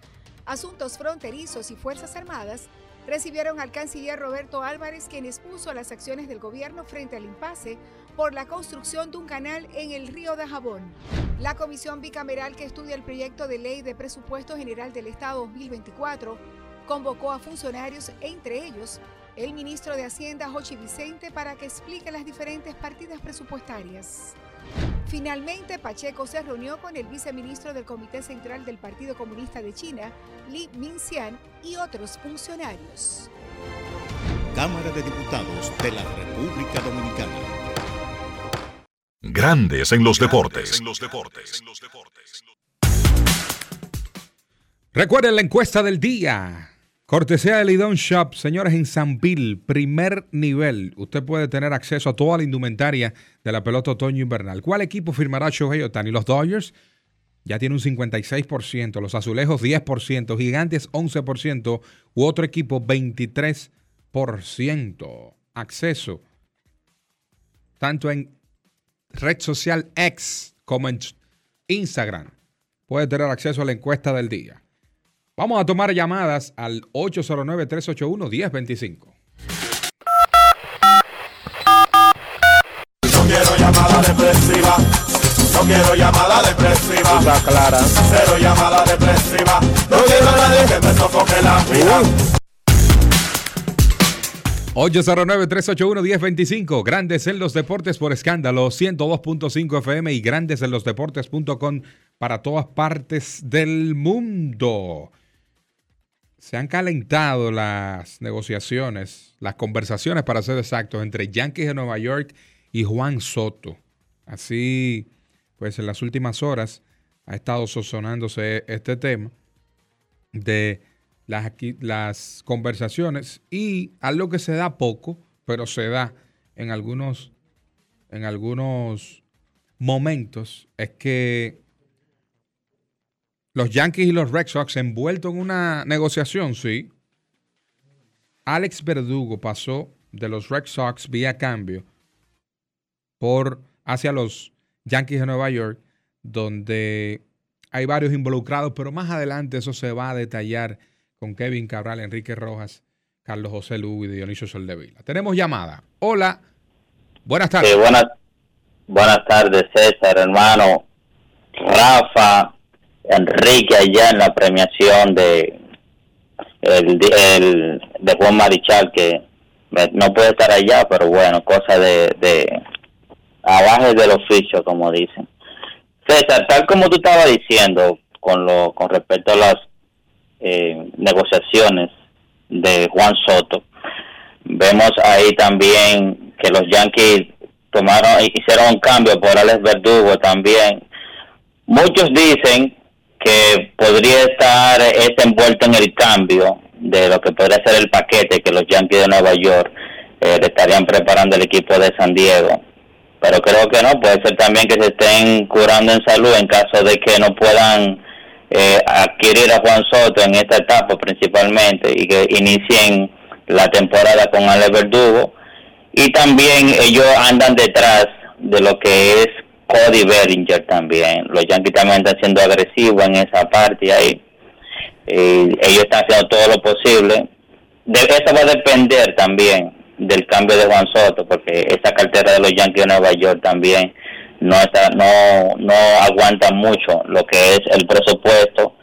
Asuntos Fronterizos y Fuerzas Armadas, recibieron al canciller Roberto Álvarez, quien expuso las acciones del gobierno frente al impasse por la construcción de un canal en el río de Jabón. La comisión bicameral que estudia el proyecto de ley de presupuesto general del Estado 2024 convocó a funcionarios, entre ellos el ministro de Hacienda, Jochi Vicente, para que explique las diferentes partidas presupuestarias. Finalmente, Pacheco se reunió con el viceministro del Comité Central del Partido Comunista de China, Li Minxian, y otros funcionarios. Cámara de Diputados de la República Dominicana. Grandes en los deportes. Recuerden la encuesta del día. Cortesía de Lidon Shop, señores, en Sanville, primer nivel. Usted puede tener acceso a toda la indumentaria de la pelota otoño-invernal. ¿Cuál equipo firmará Shohei Otani? Los Dodgers ya tiene un 56%, los Azulejos 10%, Gigantes 11% u otro equipo 23%. Acceso tanto en red social X como en Instagram. Puede tener acceso a la encuesta del día. Vamos a tomar llamadas al 809-381-1025. No quiero llamada depresiva. No quiero llamada depresiva. Está clara. Cero llamada depresiva. No quiero a nadie que me sofoque la vida. 809-381-1025. Grandes en los deportes por escándalo. 102.5 FM y grandes en los deportes.com para todas partes del mundo. Se han calentado las negociaciones, las conversaciones, para ser exactos, entre Yankees de Nueva York y Juan Soto. Así, pues en las últimas horas ha estado sosonándose este tema de las, las conversaciones y algo que se da poco, pero se da en algunos, en algunos momentos, es que los Yankees y los Red Sox envueltos en una negociación, sí. Alex Verdugo pasó de los Red Sox vía cambio por hacia los Yankees de Nueva York, donde hay varios involucrados, pero más adelante eso se va a detallar con Kevin Cabral, Enrique Rojas, Carlos José Lugo y Dionisio Soldevila. Tenemos llamada. Hola. Buenas tardes. Sí, buenas, buenas tardes, César, hermano. Rafa, Enrique, allá en la premiación de el, de Juan Marichal, que no puede estar allá, pero bueno, cosa de, de abajo del oficio, como dicen. César, tal como tú estabas diciendo con lo con respecto a las eh, negociaciones de Juan Soto, vemos ahí también que los Yankees tomaron hicieron un cambio por Alex Verdugo también. Muchos dicen que podría estar este envuelto en el cambio de lo que podría ser el paquete que los Yankees de Nueva York eh, le estarían preparando el equipo de San Diego. Pero creo que no, puede ser también que se estén curando en salud en caso de que no puedan eh, adquirir a Juan Soto en esta etapa principalmente y que inicien la temporada con Alex Verdugo. Y también ellos andan detrás de lo que es Cody Bellinger también. Los Yankees también están siendo agresivos en esa parte ahí. Eh, ellos están haciendo todo lo posible. De, eso va a depender también del cambio de Juan Soto, porque esa cartera de los Yankees de Nueva York también no está, no, no aguanta mucho lo que es el presupuesto,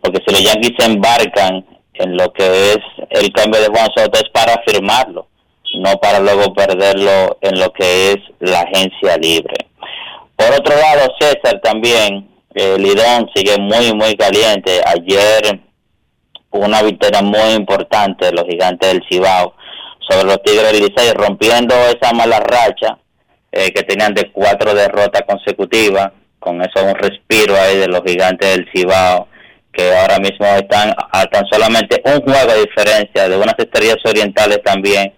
porque si los Yankees se embarcan en lo que es el cambio de Juan Soto es para firmarlo, no para luego perderlo en lo que es la agencia libre. Por otro lado, César también, eh, Lidón sigue muy, muy caliente. Ayer una victoria muy importante de los gigantes del Cibao sobre los Tigres del Licey, rompiendo esa mala racha eh, que tenían de cuatro derrotas consecutivas, con eso un respiro ahí de los gigantes del Cibao, que ahora mismo están a tan solamente un juego de diferencia de unas estrellas orientales también,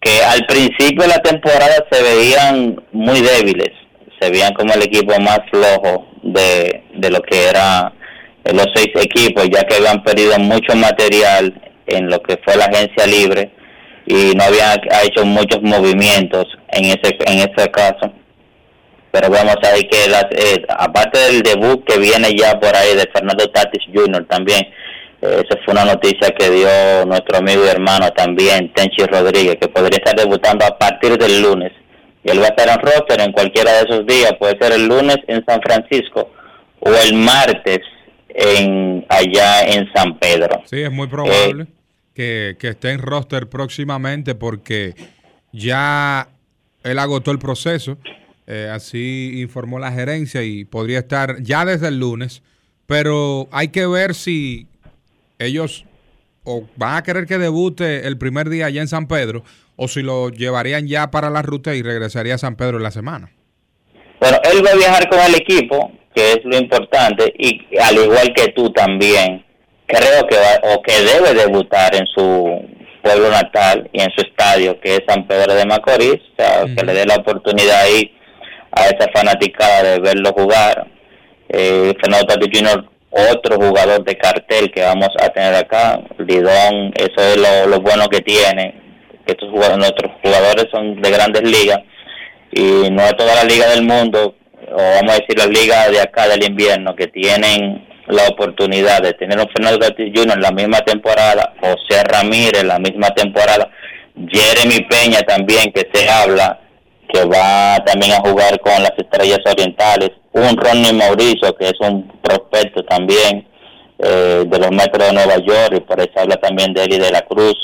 que al principio de la temporada se veían muy débiles, se veían como el equipo más flojo de, de lo que era los seis equipos, ya que habían perdido mucho material en lo que fue la agencia libre y no habían hecho muchos movimientos en ese en ese caso pero vamos a ver que las, eh, aparte del debut que viene ya por ahí de Fernando Tatis Jr. también eh, esa fue una noticia que dio nuestro amigo y hermano también Tenchi Rodríguez que podría estar debutando a partir del lunes y él va a estar en roster en cualquiera de esos días puede ser el lunes en San Francisco o el martes en allá en San Pedro. Sí es muy probable que, que esté en roster próximamente porque ya él agotó el proceso, eh, así informó la gerencia y podría estar ya desde el lunes, pero hay que ver si ellos o van a querer que debute el primer día allá en San Pedro o si lo llevarían ya para la ruta y regresaría a San Pedro en la semana. Bueno, él va a viajar con el equipo, que es lo importante, y al igual que tú también, creo que va, o que debe debutar en su pueblo natal y en su estadio, que es San Pedro de Macorís, o sea, que le dé la oportunidad ahí a esa fanaticada de verlo jugar. Eh, Fernando Jr., otro jugador de cartel que vamos a tener acá, Lidón, eso es lo, bueno que tiene, estos jugadores, nuestros jugadores son de grandes ligas y no es toda la liga del mundo, o vamos a decir la liga de acá del invierno, que tienen la oportunidad de tener un Fernando Tatis Jr. en la misma temporada, José Ramírez en la misma temporada, Jeremy Peña también, que se habla que va también a jugar con las estrellas orientales, un Ronnie Mauricio, que es un prospecto también eh, de los metros de Nueva York, y por eso habla también de Eli de la Cruz.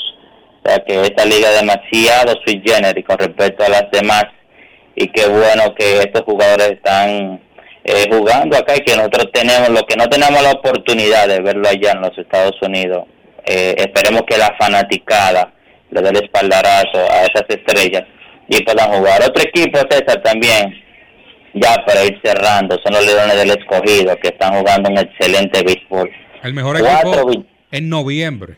O sea que esta liga es demasiado sui generis con respecto a las demás, y qué bueno que estos jugadores están eh, jugando acá y que nosotros tenemos, lo que no tenemos la oportunidad de verlo allá en los Estados Unidos, eh, esperemos que la fanaticada le dé el espaldarazo a esas estrellas y puedan jugar. Otro equipo, César, también, ya para ir cerrando, son los Leones del Escogido, que están jugando un excelente béisbol. El mejor equipo en noviembre.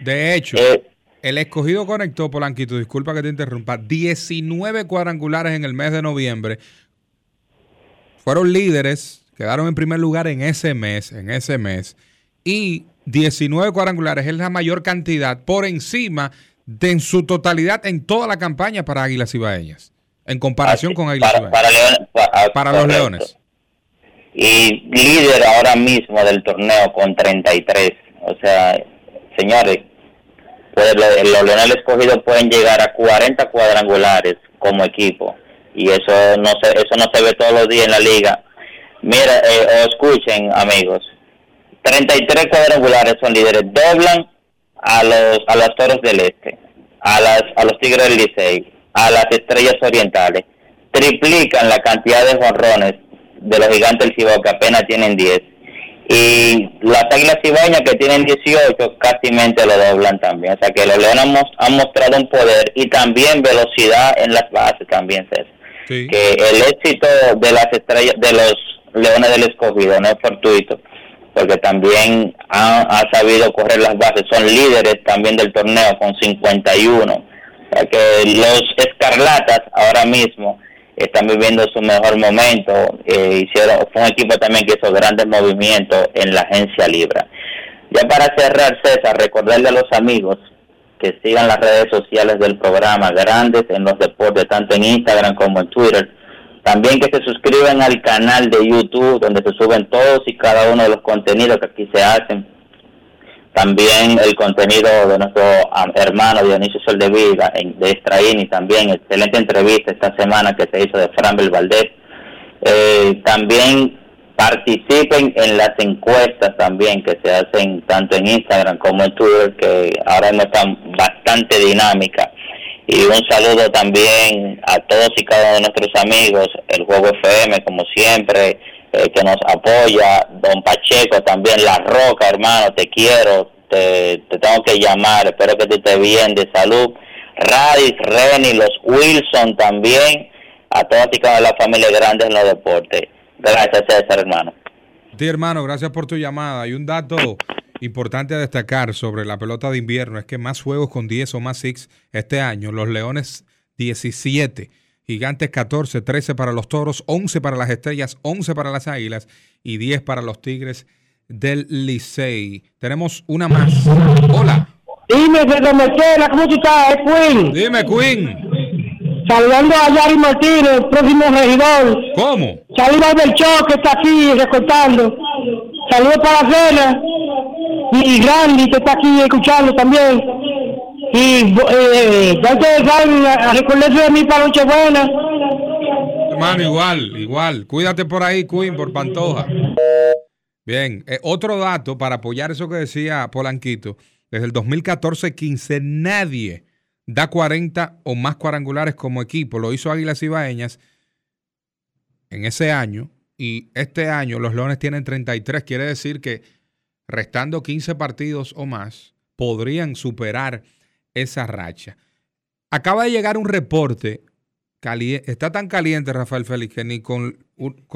De hecho, Eh, el escogido conectó, Polanquito, disculpa que te interrumpa, 19 cuadrangulares en el mes de noviembre. Fueron líderes, quedaron en primer lugar en ese mes, en ese mes. Y 19 cuadrangulares es la mayor cantidad por encima de en su totalidad en toda la campaña para Águilas Ibaeñas. En comparación con Águilas para, Ibaeñas. para, Para los. Leones. y líder ahora mismo del torneo con 33. O sea, señores, pues, lo- los Leones escogidos pueden llegar a 40 cuadrangulares como equipo. Y eso no se eso no se ve todos los días en la liga. Mira, eh, escuchen amigos, 33 cuadrangulares son líderes, doblan a los a los Toros del Este, a las a los Tigres del Licey, a las Estrellas Orientales, triplican la cantidad de jonrones de los Gigantes del Cibao que apenas tienen 10 y las Águilas Cibaeñas que tienen 18 casi lo doblan también, o sea que los Leones han, mos- han mostrado un poder y también velocidad en las bases también César. que el éxito de las estrellas de los Leones del Escogido no es fortuito porque también han, ha sabido correr las bases, son líderes también del torneo con 51. O sea que los Escarlatas ahora mismo están viviendo su mejor momento. eh, hicieron, fue un equipo también que hizo grandes movimientos en la agencia libre. Ya para cerrar, César, recordarle a los amigos que sigan las redes sociales del programa Grandes en los Deportes, tanto en Instagram como en Twitter. También que se suscriban al canal de YouTube, donde se suben todos y cada uno de los contenidos que aquí se hacen. También el contenido de nuestro hermano Dionisio Soldevila en- de Estraín y también excelente entrevista esta semana que se hizo de Fran Valdés. Eh, también participen en las encuestas también que se hacen tanto en Instagram como en Twitter, que ahora mismo están bastante dinámicas. Y un saludo también a todos y cada uno de nuestros amigos, el Juego FM, como siempre, eh, que nos apoya, Don Pacheco también, La Roca, hermano, te quiero, te, te tengo que llamar, espero que tú estés bien, de salud. Radis, Reni, los Wilson también, a todas y cada una de las familias grandes en los deportes. Gracias, César, hermano. Sí, hermano, gracias por tu llamada. Y un dato importante a destacar sobre la pelota de invierno es que más juegos con 10 o más six este año. Los Leones 17, Gigantes 14, 13 para los Toros, 11 para las Estrellas, 11 para las Águilas y 10 para los Tigres del Licey. Tenemos una más. Hola. Dime, desde Mechela, ¿cómo tú estás? Es Queen. Dime, Queen. Saludando a Yari Martínez, el próximo regidor. ¿Cómo? Saludos del show que está aquí recortando. Saludos para la cena. Y Randy que está aquí escuchando también. Y eh, ya ustedes recordarse de mí para Nochebuena. Hermano, igual, igual. Cuídate por ahí, Queen, por Pantoja. Bien, eh, otro dato para apoyar eso que decía Polanquito. Desde el 2014-15 nadie da 40 o más cuadrangulares como equipo. Lo hizo Águilas Ibaeñas en ese año y este año los Leones tienen 33. Quiere decir que restando 15 partidos o más podrían superar esa racha. Acaba de llegar un reporte, cali- está tan caliente Rafael Félix que ni con-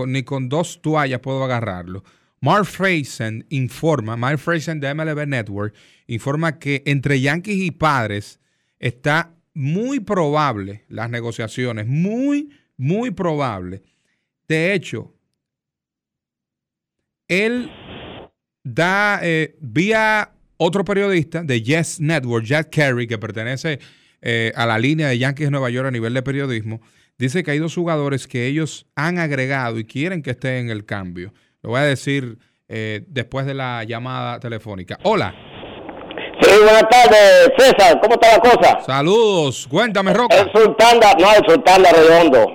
ni con dos toallas puedo agarrarlo. Mark Friesen informa, Mark Friesen de MLB Network, informa que entre Yankees y Padres está muy probable las negociaciones, muy, muy probable. De hecho, él da eh, vía otro periodista de Yes Network, Jack Carey, que pertenece eh, a la línea de Yankees de Nueva York a nivel de periodismo, dice que hay dos jugadores que ellos han agregado y quieren que estén en el cambio. Lo voy a decir eh, después de la llamada telefónica. Hola. Sí, buenas tardes, César. ¿Cómo está la cosa? Saludos. Cuéntame, Roca. El Sultán, de- no, el Sultán de Redondo.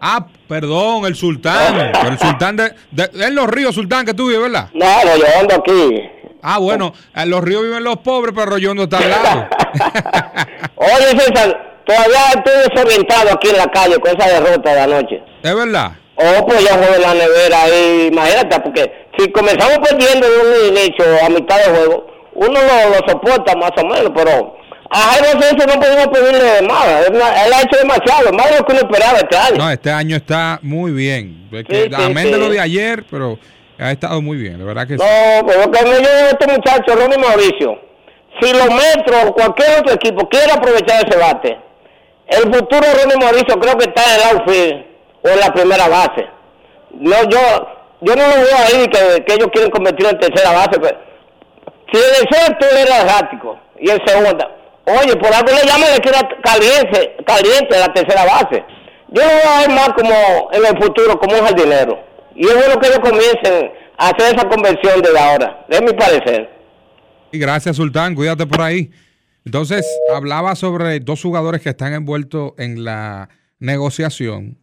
Ah, perdón, el sultán. El sultán de, de- En los ríos, sultán, que tú vives, ¿verdad? No, Redondo aquí. Ah, bueno, en los ríos viven los pobres, pero Rollondo está al lado. Oye, César, todavía estoy desorientado aquí en la calle con esa derrota de anoche. ¿Es verdad? Oh, pues ya juego la nevera ahí, imagínate, porque si comenzamos perdiendo de un inicio a mitad de juego, uno lo, lo soporta más o menos, pero a Jairo Asensio no podemos pedirle más. Él, él ha hecho demasiado, más de lo que uno esperaba este año. No, este año está muy bien. Es que, Sí, sí, amén de lo de ayer, pero ha estado muy bien, de verdad que sí. No, pero lleve este muchacho, Ronnie Mauricio. Si los metros o cualquier otro equipo quiere aprovechar ese bate, el futuro de Ronnie Mauricio creo que está en el outfield o en la primera base. No, yo, yo no lo veo ahí que, que ellos quieren convertirlo en tercera base. Pero, si el deseo tú eres errático y en segunda, oye, por algo le llaman que era caliente, caliente la tercera base. Yo lo veo a ver más como en el futuro, como un jardinero. Y es bueno que ellos comiencen a hacer esa conversión desde ahora, es mi parecer. Y gracias, Sultán. Cuídate por ahí. Entonces, hablaba sobre dos jugadores que están envueltos en la negociación.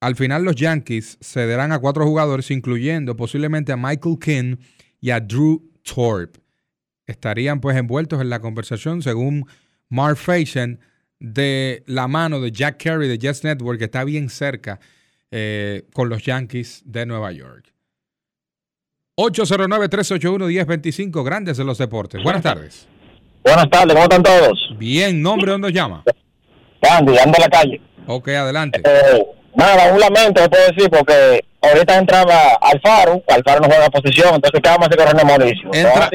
Al final, los Yankees cederán a cuatro jugadores, incluyendo posiblemente a Michael King y a Drew Thorpe. Estarían pues envueltos en la conversación, según Mark Faison, de la mano de Jack Carey de Jets Network, que está bien cerca eh, con los Yankees de Nueva York. 809-381-1025, grandes en los deportes. Buenas tardes. Buenas tardes, ¿cómo están todos? Bien, nombre, ¿dónde llama? Andy, ando en la calle. Ok, adelante. Eh, nada, un lamento, le puedo decir, porque ahorita entraba Alfaro, Alfaro no juega posición, entonces ¿qué vamos a hacer con René Mauricio? Entra,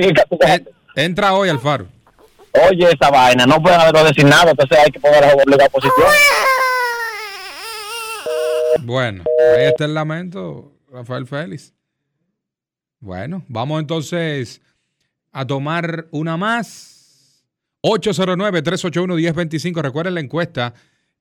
en- entra hoy, Alfaro. Oye, esa vaina, no pueden haberlo designado, entonces hay que poner a obligar posición. Bueno, ahí está el lamento, Rafael Félix. Bueno, vamos entonces a tomar una más. 809-381-1025. Recuerden la encuesta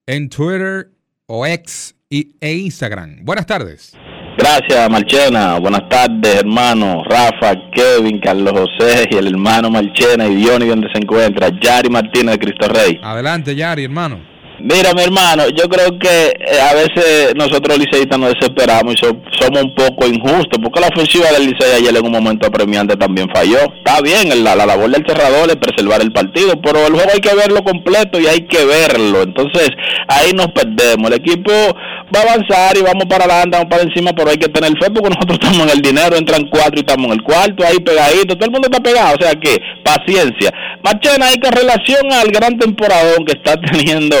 en Twitter o X y, e Instagram. Buenas tardes. Gracias, Marchena. Buenas tardes, hermano. Rafa, Kevin, Carlos José y el hermano Marchena y Diony, donde se encuentra. Yari Martínez de Cristo Rey. Adelante, Yari, hermano. Mira, mi hermano, yo creo que eh, a veces nosotros liceístas nos desesperamos y so- somos un poco injustos, porque la ofensiva del Licey ayer en un momento apremiante también falló. Está bien, la, la labor del cerrador es preservar el partido, pero el juego hay que verlo completo y hay que verlo. Entonces, ahí nos perdemos. El equipo va a avanzar y vamos para adelante, vamos para encima, pero hay que tener fe porque nosotros estamos en el dinero, entran cuatro y estamos en el cuarto, ahí pegadito, todo el mundo está pegado, o sea que paciencia. Marchena, hay que relación al gran temporadón que está teniendo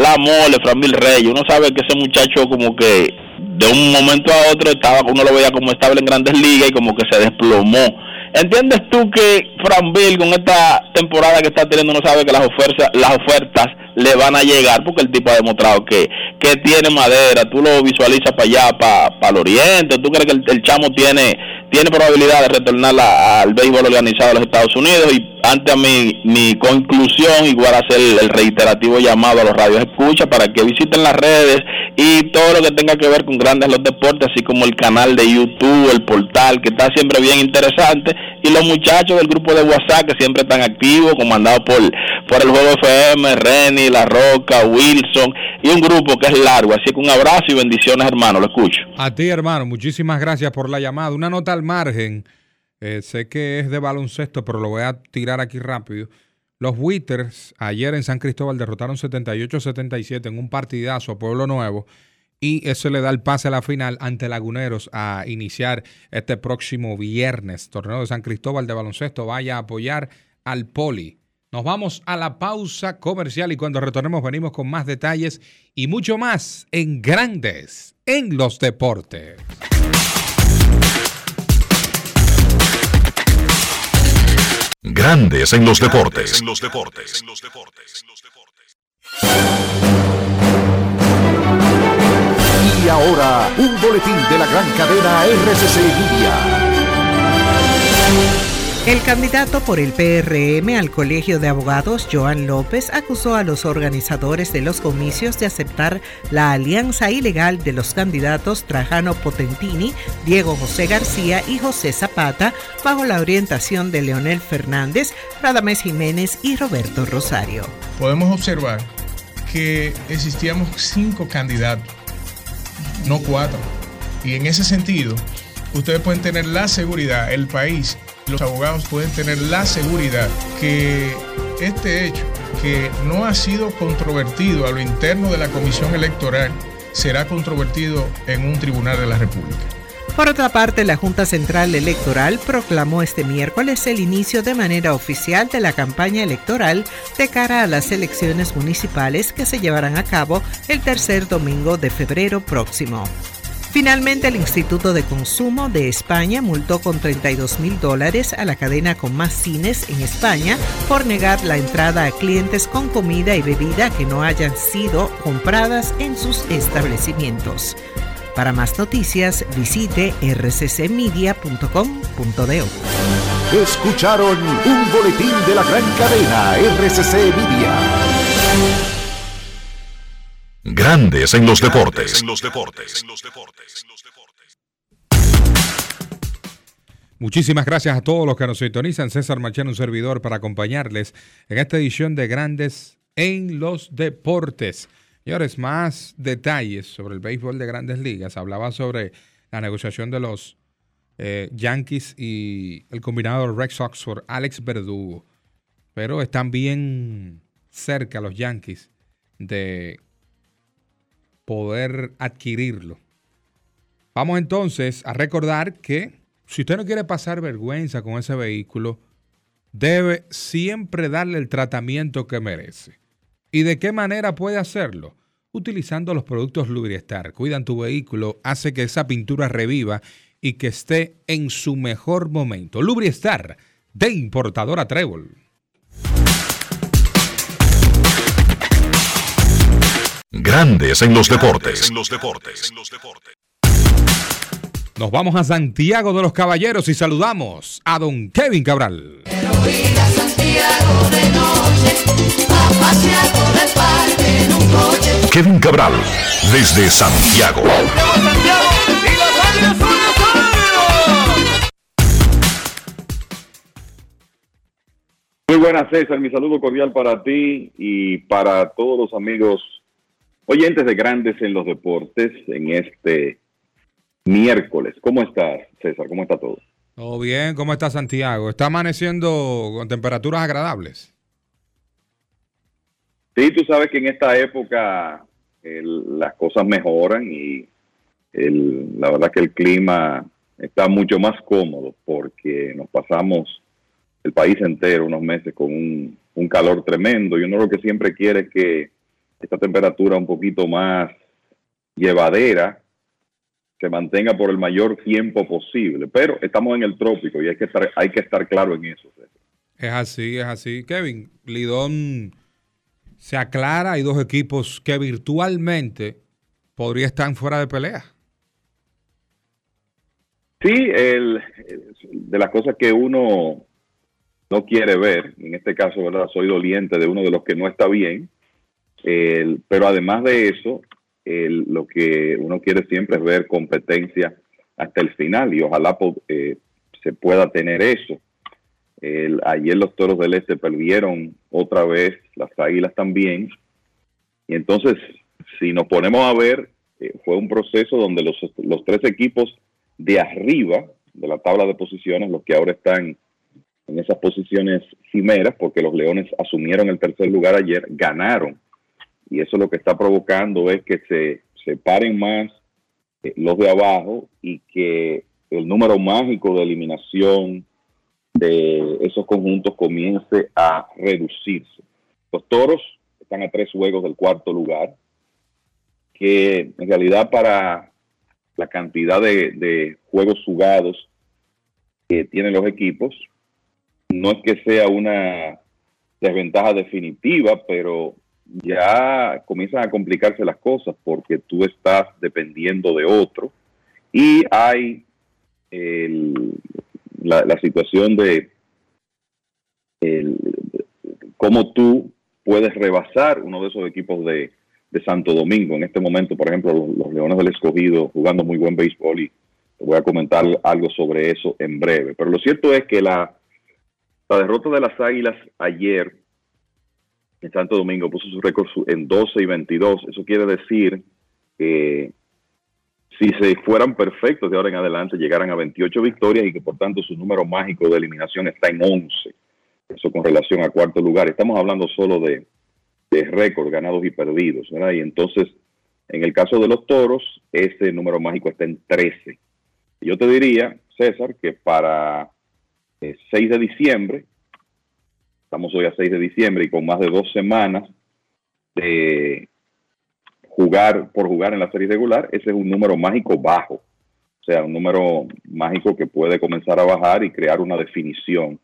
la mole, Framil Reyes. Uno sabe que ese muchacho como que de un momento a otro estaba, uno lo veía como estable en grandes ligas y como que se desplomó. ¿Entiendes tú que Franville con esta temporada que está teniendo no sabe que las ofertas, las ofertas le van a llegar porque el tipo ha demostrado que, que tiene madera, tú lo visualizas para allá, para, para el oriente, tú crees que el, el chamo tiene tiene probabilidad de retornar al béisbol organizado de los Estados Unidos y ante mi, mi conclusión igual hacer el, reiterativo llamado a los radios escucha para que visiten las redes y todo lo que tenga que ver con grandes los deportes así como el canal de YouTube, el portal que está siempre bien interesante y los muchachos del grupo de WhatsApp que siempre están activos comandado por, por el juego FM, Renny, La Roca, Wilson y un grupo que es largo así que un abrazo y bendiciones hermano, lo escucho. A ti, hermano, muchísimas gracias por la llamada. Una nota al margen. eh, sé que es de baloncesto, pero lo voy a tirar aquí rápido. Los Witters ayer en San Cristóbal derrotaron 78-77 en un partidazo a Pueblo Nuevo y eso le da el pase a la final ante Laguneros a iniciar este próximo viernes. Torneo de San Cristóbal de baloncesto. Vaya a apoyar al Poli. Nos vamos a la pausa comercial y cuando retornemos venimos con más detalles y mucho más en Grandes en los Deportes. Grandes en los deportes. En los deportes. Y ahora, un boletín de la gran cadena RCC Media. El candidato por el PRM al Colegio de Abogados, Joan López, acusó a los organizadores de los comicios de aceptar la alianza ilegal de los candidatos Trajano Potentini, Diego José García y José Zapata, bajo la orientación de Leonel Fernández, Radamés Jiménez y Roberto Rosario. podemos observar que existíamos cinco candidatos, no cuatro. Y en ese sentido, ustedes pueden tener la seguridad, el país, los abogados pueden tener la seguridad que este hecho, que no ha sido controvertido a lo interno de la Comisión Electoral, será controvertido en un tribunal de la República. Por otra parte, la Junta Central Electoral proclamó este miércoles el inicio de manera oficial de la campaña electoral de cara a las elecciones municipales que se llevarán a cabo el tercer domingo de febrero próximo. Finalmente, el Instituto de Consumo de España multó con 32 mil dólares a la cadena con más cines en España por negar la entrada a clientes con comida y bebida que no hayan sido compradas en sus establecimientos. Para más noticias, visite rccmedia.com.do. Escucharon un boletín de la gran cadena RCC Media. Grandes en los deportes. En los deportes. Muchísimas gracias a todos los que nos sintonizan. César Machado, un servidor, para acompañarles en esta edición de Grandes en los Deportes. Señores, más detalles sobre el béisbol de grandes ligas. Hablaba sobre la negociación de los eh, Yankees y el combinado Red Sox por Alex Verdugo. Pero están bien cerca los Yankees de poder adquirirlo. Vamos entonces a recordar que si usted no quiere pasar vergüenza con ese vehículo, debe siempre darle el tratamiento que merece. ¿Y de qué manera puede hacerlo? Utilizando los productos Lubriestar. Cuidan tu vehículo, hace que esa pintura reviva y que esté en su mejor momento. Lubriestar, de importadora Trébol. Grandes en los deportes. En los deportes. Nos vamos a Santiago de los Caballeros y saludamos a don Kevin Cabral. Kevin Cabral, desde Santiago. Muy buenas, César. Mi saludo cordial para ti y para todos los amigos oyentes de Grandes en los Deportes en este miércoles. ¿Cómo estás, César? ¿Cómo está todo? Todo bien, ¿cómo está Santiago? ¿Está amaneciendo con temperaturas agradables? Sí, tú sabes que en esta época el- las cosas mejoran y el- la verdad que el clima está mucho más cómodo porque nos pasamos el país entero unos meses con un, un calor tremendo y uno lo que siempre quiere es que esta temperatura un poquito más llevadera se mantenga por el mayor tiempo posible. Pero estamos en el trópico y hay que estar, hay que estar claro en eso. Es así, es así. Kevin, Lidón se aclara, hay dos equipos que virtualmente podría estar fuera de pelea. Sí, el, de las cosas que uno no quiere ver, en este caso, ¿verdad? Soy doliente de uno de los que no está bien, pero además de eso, lo que uno quiere siempre es ver competencia hasta el final y ojalá eh, se pueda tener eso. ayer los Toros del Este perdieron otra vez, las Águilas también, y entonces si nos ponemos a ver, eh, fue un proceso donde los, los tres equipos de arriba de la tabla de posiciones, los que ahora están en esas posiciones cimeras, porque los Leones asumieron el tercer lugar ayer, ganaron. Y eso lo que está provocando es que se separen más eh, los de abajo y que el número mágico de eliminación de esos conjuntos comience a reducirse. Los toros están a tres juegos del cuarto lugar, que en realidad para la cantidad de, juegos jugados que tienen los equipos. No es que sea una desventaja definitiva, pero ya comienzan a complicarse las cosas porque tú estás dependiendo de otro y hay la, situación de cómo tú puedes rebasar uno de esos equipos de, de Santo Domingo. En este momento, por ejemplo, los, Leones del Escogido jugando muy buen béisbol y voy a comentar algo sobre eso en breve. Pero lo cierto es que la, la derrota de las Águilas ayer en Santo Domingo puso su récord en 12 y 22. Eso quiere decir que si se fueran perfectos de ahora en adelante, llegaran a 28 victorias y que por tanto su número mágico de eliminación está en 11. Eso con relación a cuarto lugar. Estamos hablando solo de, de récord ganados y perdidos, ¿verdad? Y entonces, en el caso de los toros, ese número mágico está en 13. Yo te diría, César, que para el eh, 6 de diciembre, estamos hoy a 6 de diciembre y con más de dos semanas de jugar por jugar en la serie regular, ese es un número mágico bajo. O sea, un número mágico que puede comenzar a bajar y crear una definición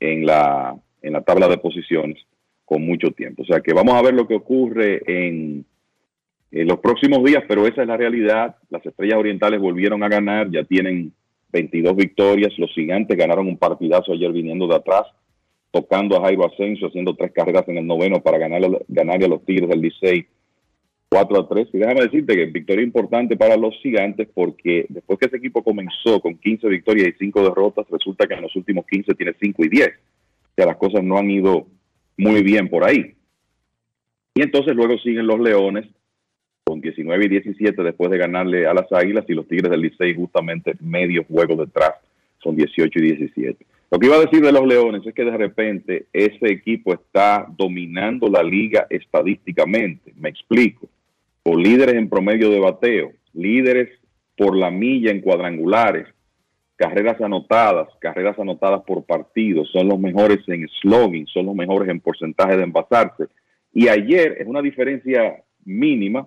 en la, en la tabla de posiciones con mucho tiempo. O sea que vamos a ver lo que ocurre en, los próximos días, pero esa es la realidad. Las estrellas orientales volvieron a ganar, ya tienen 22 victorias. Los gigantes ganaron un partidazo ayer viniendo de atrás, tocando a Jairo Asensio, haciendo tres carreras en el noveno para ganar, ganarle a los Tigres del Licey 4 a 3. Y déjame decirte que victoria importante para los gigantes porque después que ese equipo comenzó con 15 victorias y 5 derrotas, resulta que en los últimos 15 tiene 5 y 10. O sea, las cosas no han ido muy bien por ahí. Y entonces luego siguen los Leones con 19 y 17 después de ganarle a las Águilas y los Tigres del Licey justamente medio juego detrás, son 18 y 17. Lo que iba a decir de los Leones es que de repente ese equipo está dominando la liga estadísticamente, me explico, con líderes en promedio de bateo, líderes por la milla en cuadrangulares, carreras anotadas, carreras anotadas por partido, son los mejores en slogan, son los mejores en porcentaje de envasarse. Y ayer es una diferencia mínima,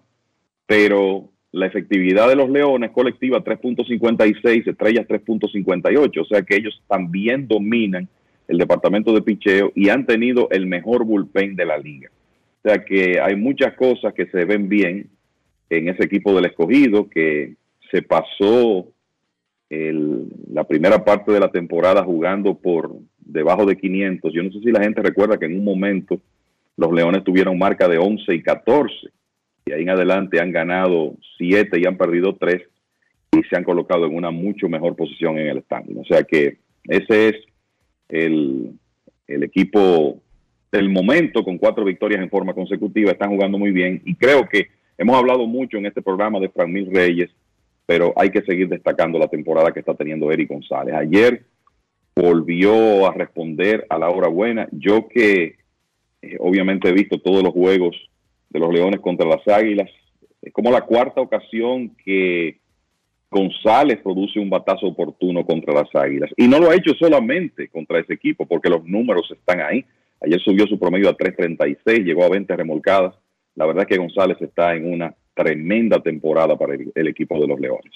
pero la efectividad de los Leones colectiva 3.56, Estrellas 3.58, o sea que ellos también dominan el departamento de picheo y han tenido el mejor bullpen de la liga. O sea que hay muchas cosas que se ven bien en ese equipo del escogido que se pasó la primera parte de la temporada jugando por debajo de 500. Yo no sé si la gente recuerda que en un momento los Leones tuvieron marca de 11 y 14 y ahí en adelante han ganado 7 y han perdido 3 y se han colocado en una mucho mejor posición en el standing. O sea que ese es el, el equipo del momento con cuatro victorias en forma consecutiva. Están jugando muy bien y creo que hemos hablado mucho en este programa de Frank Mil Reyes pero hay que seguir destacando la temporada que está teniendo Eric González. Ayer volvió a responder a la hora buena. Yo que eh, obviamente he visto todos los juegos los Leones contra las Águilas, es como la cuarta ocasión que González produce un batazo oportuno contra las Águilas. Y no lo ha hecho solamente contra ese equipo, porque los números están ahí. Ayer subió su promedio a 3.36, llegó a 20 remolcadas, la verdad es que González está en una tremenda temporada para el, el equipo de los Leones.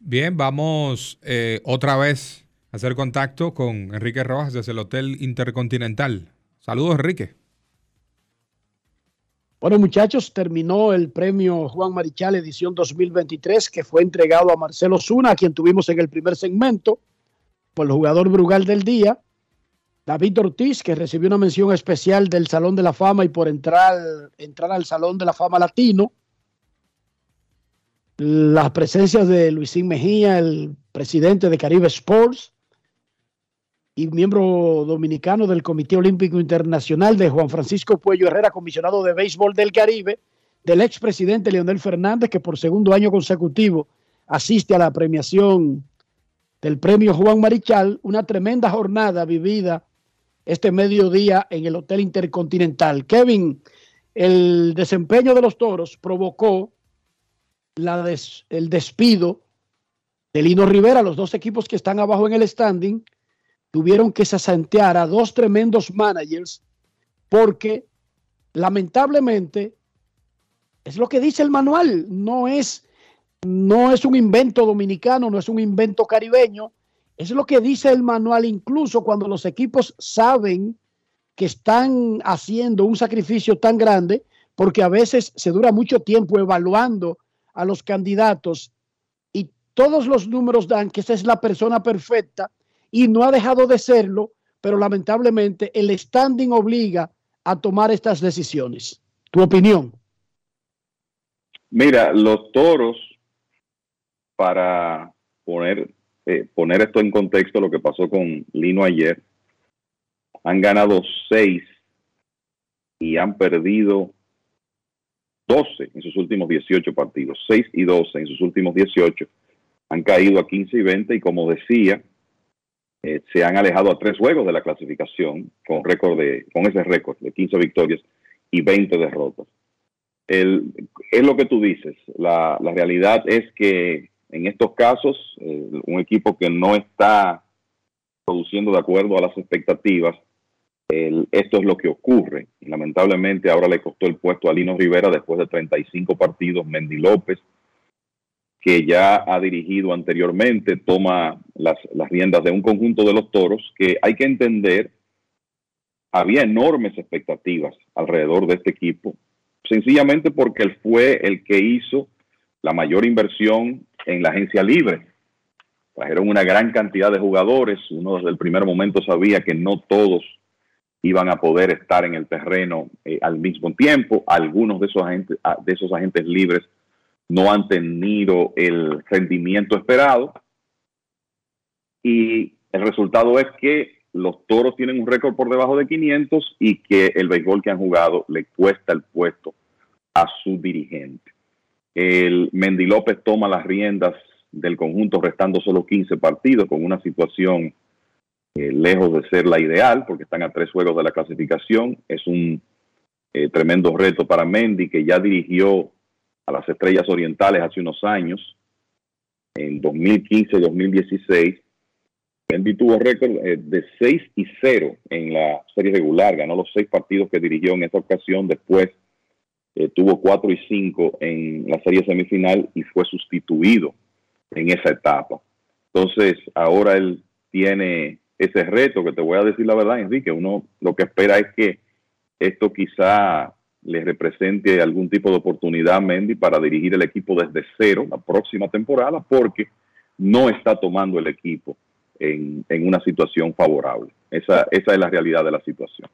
Bien, vamos eh, otra vez a hacer contacto con Enrique Rojas desde el Hotel Intercontinental. Saludos, Enrique. Bueno, muchachos, terminó el premio Juan Marichal edición 2023 que fue entregado a Marcelo Zuna, a quien tuvimos en el primer segmento por el jugador Brugal del día. David Ortiz, que recibió una mención especial del Salón de la Fama y por entrar, entrar al Salón de la Fama Latino. Las presencias de Luisín Mejía, el presidente de Caribe Sports, y miembro dominicano del Comité Olímpico Internacional de Juan Francisco Puello Herrera, comisionado de béisbol del Caribe, del expresidente Leonel Fernández, que por segundo año consecutivo asiste a la premiación del premio Juan Marichal, una tremenda jornada vivida este mediodía en el Hotel Intercontinental. Kevin, el desempeño de los toros provocó la des, el despido de Lino Rivera, los dos equipos que están abajo en el standing tuvieron que sasantear a dos tremendos managers porque lamentablemente es lo que dice el manual, no es no es un invento dominicano, no es un invento caribeño, es lo que dice el manual incluso cuando los equipos saben que están haciendo un sacrificio tan grande, porque a veces se dura mucho tiempo evaluando a los candidatos y todos los números dan que esa es la persona perfecta y no ha dejado de serlo, pero lamentablemente el standing obliga a tomar estas decisiones. ¿Tu opinión? Mira, los toros, para poner, eh, poner esto en contexto, lo que pasó con Lino ayer, han ganado seis y han perdido 12 en sus últimos 18 partidos, 6 y 12 en sus últimos 18. Han caído a 15 y 20 y como decía, eh, se han alejado a tres juegos de la clasificación con récord de con ese récord de 15 victorias y 20 derrotas. El, es lo que tú dices. La, la realidad es que en estos casos, eh, un equipo que no está produciendo de acuerdo a las expectativas, esto es lo que ocurre. Y lamentablemente ahora le costó el puesto a Lino Rivera después de 35 partidos. Mendy López que ya ha dirigido anteriormente, toma las, las riendas de un conjunto de los toros que hay que entender, había enormes expectativas alrededor de este equipo, sencillamente porque él fue el que hizo la mayor inversión en la agencia libre. Trajeron una gran cantidad de jugadores, uno desde el primer momento sabía que no todos iban a poder estar en el terreno eh, al mismo tiempo, algunos de esos ah, de esos agentes libres no han tenido el rendimiento esperado y el resultado es que los toros tienen un récord por debajo de 500 y que el béisbol que han jugado le cuesta el puesto a su dirigente. El Mendy López toma las riendas del conjunto restando solo 15 partidos con una situación eh, lejos de ser la ideal porque están a tres juegos de la clasificación. Es un eh, tremendo reto para Mendy que ya dirigió a las Estrellas Orientales hace unos años, en 2015-2016. Bendy tuvo récord eh, de 6 y 0 en la serie regular, ganó los seis partidos que dirigió en esta ocasión, después eh, tuvo 4 y 5 en la serie semifinal y fue sustituido en esa etapa. Entonces, ahora él tiene ese reto que te voy a decir la verdad, Enrique, uno lo que espera es que esto quizá le represente algún tipo de oportunidad a Mendy para dirigir el equipo desde cero la próxima temporada, porque no está tomando el equipo en, una situación favorable. Esa, esa es la realidad de la situación.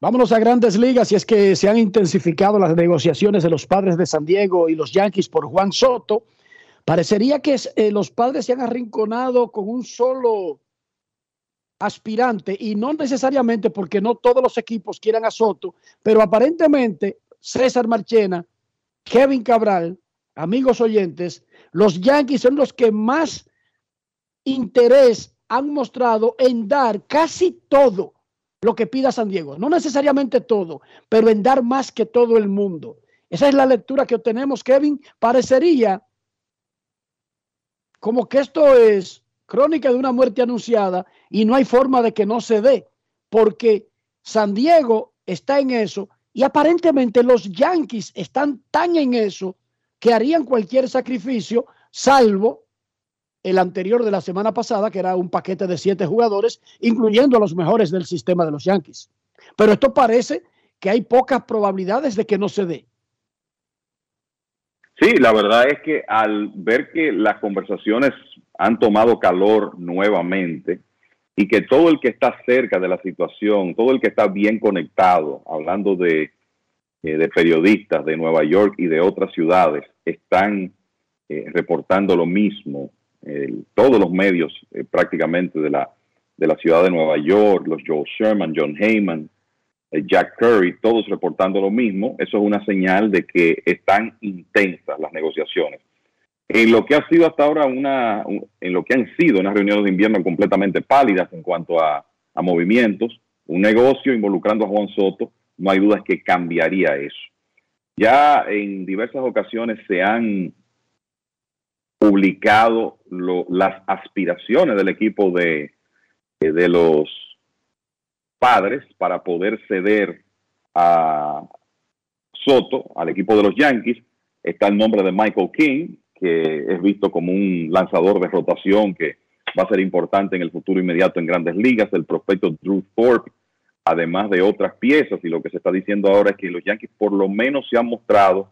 Vámonos a grandes ligas y es que se han intensificado las negociaciones de los padres de San Diego y los Yankees por Juan Soto. Parecería que eh, los padres se han arrinconado con un solo aspirante y no necesariamente porque no todos los equipos quieran a Soto, pero aparentemente César Marchena, Kevin Cabral, amigos oyentes, los Yankees son los que más interés han mostrado en dar casi todo lo que pida San Diego. No necesariamente todo, pero en dar más que todo el mundo. Esa es la lectura que obtenemos, Kevin. Parecería como que esto es crónica de una muerte anunciada y no hay forma de que no se dé, porque San Diego está en eso Y aparentemente los Yankees están tan en eso que harían cualquier sacrificio, salvo el anterior de la semana pasada, que era un paquete de siete jugadores, incluyendo a los mejores del sistema de los Yankees. Pero esto parece que hay pocas probabilidades de que no se dé. Sí, la verdad es que al ver que las conversaciones han tomado calor nuevamente y que todo el que está cerca de la situación, todo el que está bien conectado, hablando de, eh, de periodistas de Nueva York y de otras ciudades, están eh, reportando lo mismo todos los medios eh, prácticamente de la, de la ciudad de Nueva York, los Joe Sherman, John Heyman, eh, Jack Curry, todos reportando lo mismo, eso es una señal de que están intensas las negociaciones. En lo que ha sido hasta ahora una, en lo que han sido unas reuniones de invierno completamente pálidas en cuanto a, movimientos, un negocio involucrando a Juan Soto, no hay duda que cambiaría eso. Ya en diversas ocasiones se han publicado las aspiraciones del equipo de, eh, de los padres para poder ceder a Soto, al equipo de los Yankees. Está el nombre de Michael King, que es visto como un lanzador de rotación que va a ser importante en el futuro inmediato en grandes ligas. El prospecto Drew Thorpe, además de otras piezas. Y lo que se está diciendo ahora es que los Yankees por lo menos se han mostrado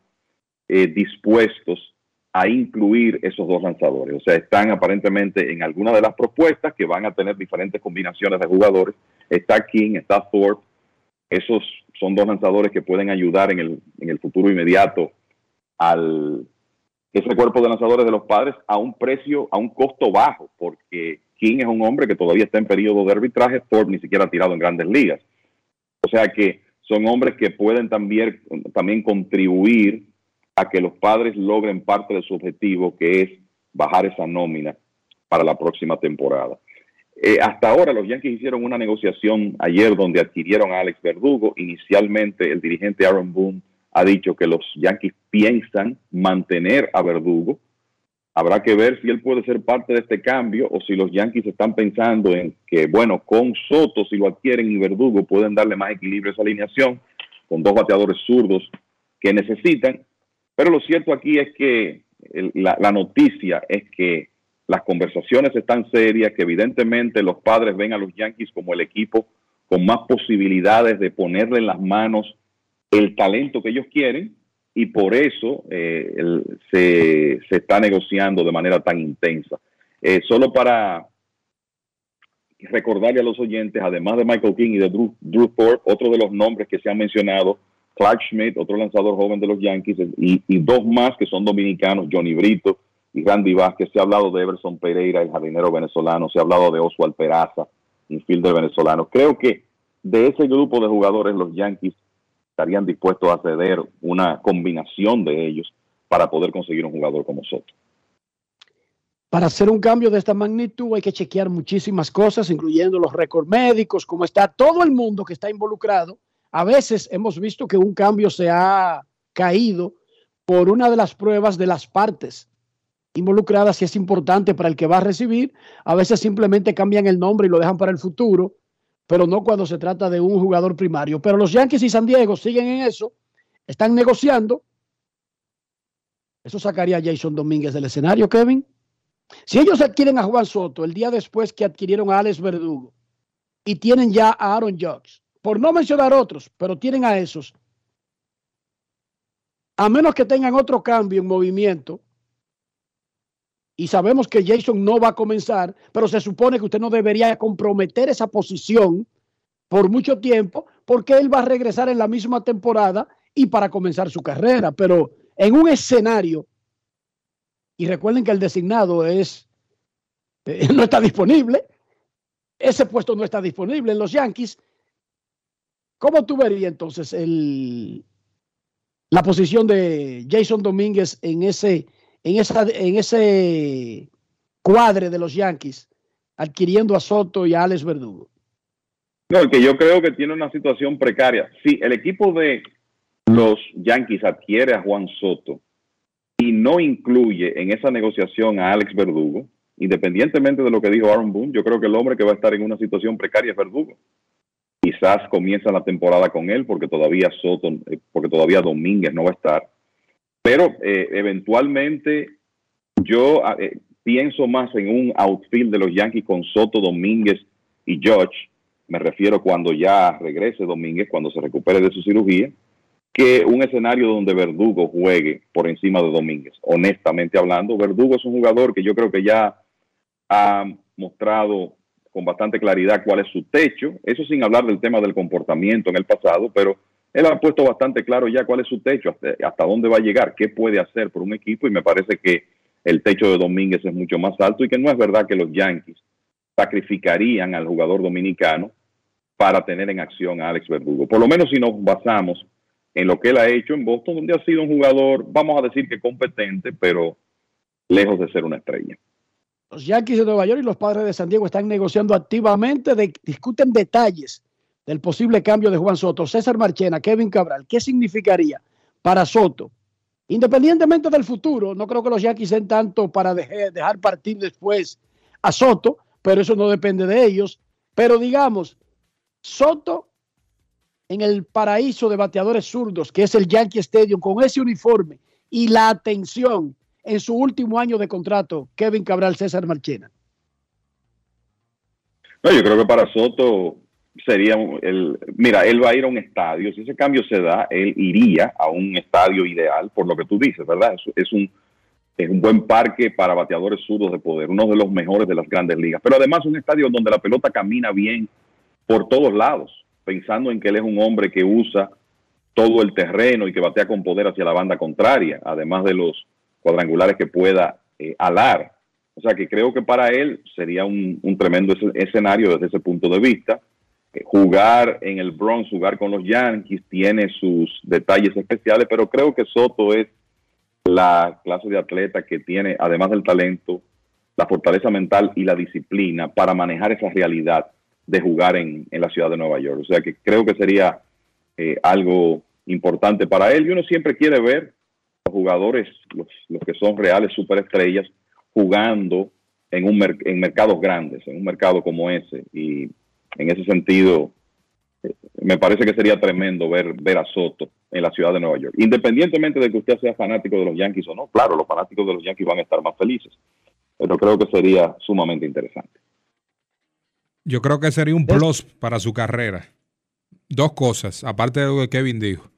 eh, dispuestos a incluir esos dos lanzadores. O sea, están aparentemente en alguna de las propuestas que van a tener diferentes combinaciones de jugadores. Está King, está Thorpe. Esos son dos lanzadores que pueden ayudar en el, en el futuro inmediato al ese cuerpo de lanzadores de los padres a un precio, a un costo bajo, porque King es un hombre que todavía está en periodo de arbitraje, Thorpe ni siquiera ha tirado en grandes ligas. O sea que son hombres que pueden también, también contribuir a que los padres logren parte de su objetivo, que es bajar esa nómina para la próxima temporada. Eh, hasta ahora los Yankees hicieron una negociación ayer donde adquirieron a Alex Verdugo. Inicialmente el dirigente Aaron Boone ha dicho que los Yankees piensan mantener a Verdugo. Habrá que ver si él puede ser parte de este cambio o si los Yankees están pensando en que, bueno, con Soto, si lo adquieren y Verdugo, pueden darle más equilibrio a esa alineación con dos bateadores zurdos que necesitan pero lo cierto aquí es que la, noticia es que las conversaciones están serias, que evidentemente los padres ven a los Yankees como el equipo con más posibilidades de ponerle en las manos el talento que ellos quieren y por eso eh, se, está negociando de manera tan intensa. Eh, solo para recordarle a los oyentes, además de Michael King y de Drew, Drew otro de los nombres que se han mencionado Clark Schmidt, otro lanzador joven de los Yankees, y, dos más que son dominicanos, Johnny Brito y Randy Vázquez. Se ha hablado de Everson Pereira, el jardinero venezolano, se ha hablado de Oswald Peraza, infielder venezolano. Creo que de ese grupo de jugadores los Yankees estarían dispuestos a ceder una combinación de ellos para poder conseguir un jugador como Soto. Para hacer un cambio de esta magnitud hay que chequear muchísimas cosas, incluyendo los récords médicos, cómo está todo el mundo que está involucrado a veces hemos visto que un cambio se ha caído por una de las pruebas de las partes involucradas y es importante para el que va a recibir. A veces simplemente cambian el nombre y lo dejan para el futuro, pero no cuando se trata de un jugador primario. Pero los Yankees y San Diego siguen en eso, están negociando. Eso sacaría a Jason Domínguez del escenario, Kevin. Si ellos adquieren a Juan Soto el día después que adquirieron a Alex Verdugo y tienen ya a Aaron Judge por no mencionar otros, pero tienen a esos, a menos que tengan otro cambio en movimiento, y sabemos que Jason no va a comenzar, pero se supone que usted no debería comprometer esa posición por mucho tiempo, porque él va a regresar en la misma temporada y para comenzar su carrera, pero en un escenario, y recuerden que el designado es, eh, no está disponible, ese puesto no está disponible en los Yankees, ¿Cómo tú verías entonces el, la posición de Jason Domínguez en ese, en, ese cuadre de los Yankees, adquiriendo a Soto y a Alex Verdugo? No, que yo creo que tiene una situación precaria. Si el equipo de los Yankees adquiere a Juan Soto y no incluye en esa negociación a Alex Verdugo, independientemente de lo que dijo Aaron Boone, yo creo que el hombre que va a estar en una situación precaria es Verdugo Quizás comienza la temporada con él porque todavía Soto, eh, porque todavía Domínguez no va a estar. Pero eh, eventualmente yo eh, pienso más en un outfield de los Yankees con Soto, Domínguez y George. Me refiero cuando ya regrese Domínguez, cuando se recupere de su cirugía, que un escenario donde Verdugo juegue por encima de Domínguez. Honestamente hablando, Verdugo es un jugador que yo creo que ya ha mostrado con bastante claridad cuál es su techo. Eso sin hablar del tema del comportamiento en el pasado, pero él ha puesto bastante claro ya cuál es su techo, hasta, dónde va a llegar, qué puede hacer por un equipo y me parece que el techo de Domínguez es mucho más alto y que no es verdad que los Yankees sacrificarían al jugador dominicano para tener en acción a Alex Verdugo. Por lo menos si nos basamos en lo que él ha hecho en Boston, donde ha sido un jugador, vamos a decir que competente, pero lejos de ser una estrella. Los Yankees de Nueva York y los padres de San Diego están negociando activamente, discuten detalles del posible cambio de Juan Soto. César Marchena, Kevin Cabral, ¿qué significaría para Soto? Independientemente del futuro, no creo que los Yankees sean tanto para dejar partir después a Soto, pero eso no depende de ellos. Pero digamos, Soto en el paraíso de bateadores zurdos, que es el Yankee Stadium, con ese uniforme y la atención en su último año de contrato, Kevin Cabral, César Marchena. No, yo creo que para Soto sería el, mira, él va a ir a un estadio, si ese cambio se da, él iría a un estadio ideal, por lo que tú dices, ¿verdad? Es, es un, es un buen parque para bateadores zurdos de poder, uno de los mejores de las grandes ligas, pero además un estadio donde la pelota camina bien por todos lados, pensando en que él es un hombre que usa todo el terreno y que batea con poder hacia la banda contraria, además de los cuadrangulares que pueda eh, alar. O sea que creo que para él sería un, tremendo escenario desde ese punto de vista. Eh, jugar en el Bronx, jugar con los Yankees, tiene sus detalles especiales, pero creo que Soto es la clase de atleta que tiene, además del talento, la fortaleza mental y la disciplina para manejar esa realidad de jugar en, la ciudad de Nueva York. O sea que creo que sería eh, algo importante para él y uno siempre quiere ver los jugadores, los, que son reales superestrellas, jugando en, un en mercados grandes, en un mercado como ese. Y en ese sentido, eh, me parece que sería tremendo ver, ver a Soto en la ciudad de Nueva York. Independientemente de que usted sea fanático de los Yankees o no, claro, los fanáticos de los Yankees van a estar más felices, pero creo que sería sumamente interesante. Yo creo que sería un plus para su carrera. Dos cosas, aparte de lo que Kevin dijo.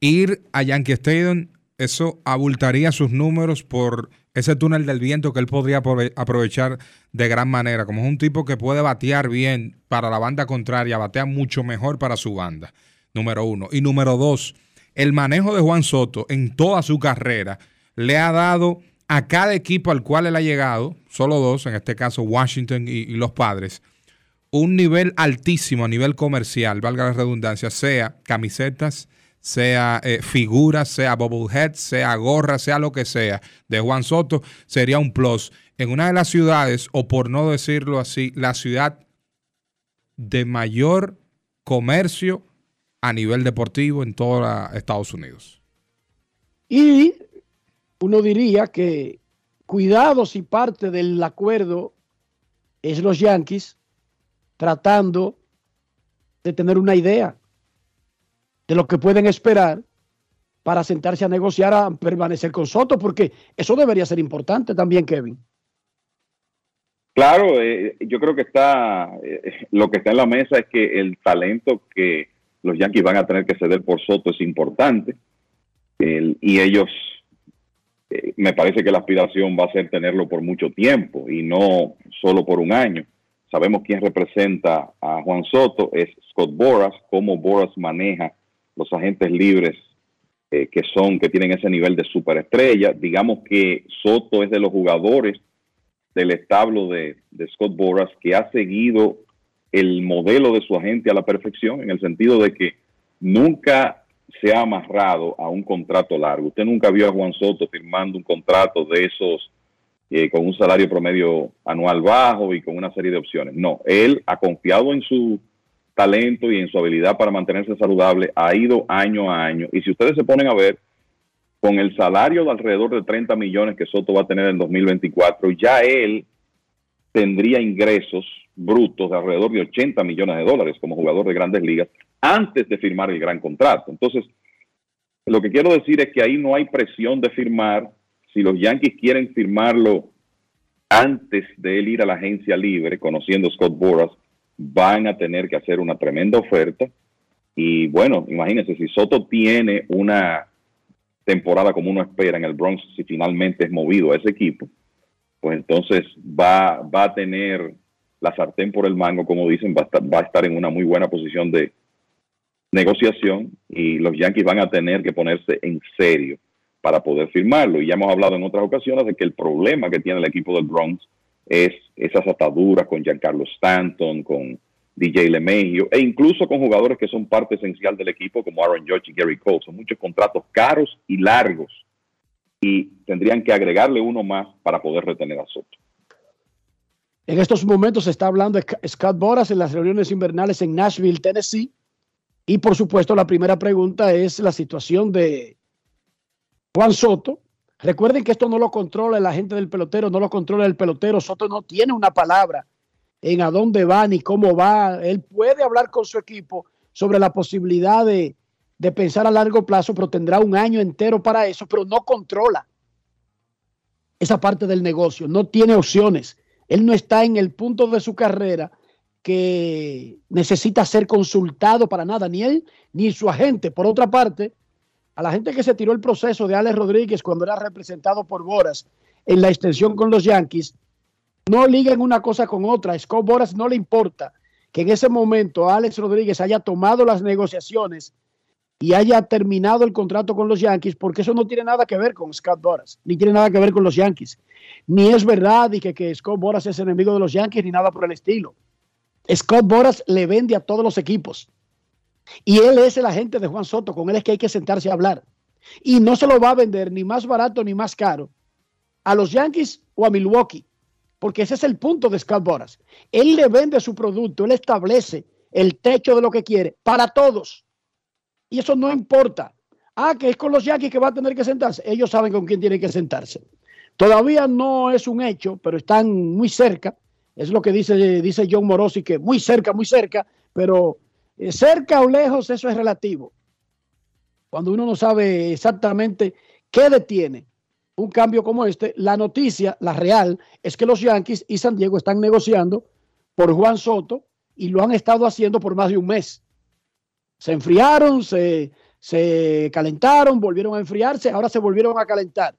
Ir a Yankee Stadium, eso abultaría sus números por ese túnel del viento que él podría aprovechar de gran manera. Como es un tipo que puede batear bien para la banda contraria, batea mucho mejor para su banda. Número uno. Y número dos, el manejo de Juan Soto en toda su carrera le ha dado a cada equipo al cual él ha llegado, solo dos, en este caso Washington y, los padres, un nivel altísimo a nivel comercial, valga la redundancia, sea camisetas, sea eh, figuras, sea bobblehead, sea gorra, sea lo que sea, de Juan Soto, sería un plus. En una de las ciudades, o por no decirlo así, la ciudad de mayor comercio a nivel deportivo en toda Estados Unidos. Y uno diría que cuidado si parte del acuerdo es los Yankees tratando de tener una idea de lo que pueden esperar para sentarse a negociar a permanecer con Soto, porque eso debería ser importante también, Kevin. Claro, eh, yo creo que está, eh, lo que está en la mesa es que el talento que los Yankees van a tener que ceder por Soto es importante y ellos me parece que la aspiración va a ser tenerlo por mucho tiempo y no solo por un año. Sabemos quién representa a Juan Soto, es Scott Boras, cómo Boras maneja los agentes libres eh, que son, que tienen ese nivel de superestrella. Digamos que Soto es de los jugadores del establo de, Scott Boras que ha seguido el modelo de su agente a la perfección, en el sentido de que nunca se ha amarrado a un contrato largo. Usted nunca vio a Juan Soto firmando un contrato de esos eh, con un salario promedio anual bajo y con una serie de opciones. No, él ha confiado en su talento y en su habilidad para mantenerse saludable, ha ido año a año. Y si ustedes se ponen a ver, con el salario de alrededor de 30 millones que Soto va a tener en 2024, ya él tendría ingresos brutos de alrededor de 80 millones de dólares como jugador de grandes ligas antes de firmar el gran contrato. Entonces, lo que quiero decir es que ahí no hay presión de firmar. Si los Yankees quieren firmarlo antes de él ir a la agencia libre, conociendo Scott Boras, van a tener que hacer una tremenda oferta. Y bueno, imagínense, si Soto tiene una temporada como uno espera en el Bronx, si finalmente es movido a ese equipo, pues entonces va, va a tener la sartén por el mango, como dicen, va a, estar, va a estar en una muy buena posición de negociación y los Yankees van a tener que ponerse en serio para poder firmarlo. Y ya hemos hablado en otras ocasiones de que el problema que tiene el equipo del Bronx es esas ataduras con Giancarlo Stanton, con DJ LeMahieu e incluso con jugadores que son parte esencial del equipo como Aaron George y Gary Cole. Son muchos contratos caros y largos y tendrían que agregarle uno más para poder retener a Soto. En estos momentos se está hablando de Scott Boras en las reuniones invernales en Nashville, Tennessee. Y por supuesto, la primera pregunta es la situación de Juan Soto. Recuerden que esto no lo controla la gente del pelotero, no lo controla el pelotero. Soto no tiene una palabra en a dónde va ni cómo va. Él puede hablar con su equipo sobre la posibilidad de, de pensar a largo plazo, pero tendrá un año entero para eso, pero no controla esa parte del negocio, no tiene opciones. Él no está en el punto de su carrera que necesita ser consultado para nada, ni él ni su agente. Por otra parte, la gente que se tiró el proceso de Alex Rodríguez cuando era representado por Boras en la extensión con los Yankees, no liguen una cosa con otra. Scott Boras no le importa que en ese momento Alex Rodríguez haya tomado las negociaciones y haya terminado el contrato con los Yankees, porque eso no tiene nada que ver con Scott Boras, ni tiene nada que ver con los Yankees. Ni es verdad que, que Scott Boras es enemigo de los Yankees, ni nada por el estilo. Scott Boras le vende a todos los equipos. Y él es el agente de Juan Soto, con él es que hay que sentarse a hablar. Y no se lo va a vender ni más barato ni más caro a los Yankees o a Milwaukee, porque ese es el punto de Scott Boras. Él le vende su producto, él establece el techo de lo que quiere para todos. Y eso no importa. Ah, que es con los Yankees que va a tener que sentarse. Ellos saben con quién tienen que sentarse. Todavía no es un hecho, pero están muy cerca. Es lo que dice, dice John Morosi, que muy cerca, muy cerca, pero cerca o lejos, eso es relativo. Cuando uno no sabe exactamente qué detiene un cambio como este, la noticia, la real, es que los Yankees y San Diego están negociando por Juan Soto y lo han estado haciendo por más de un mes. Se enfriaron, se, se calentaron, volvieron a enfriarse, ahora se volvieron a calentar.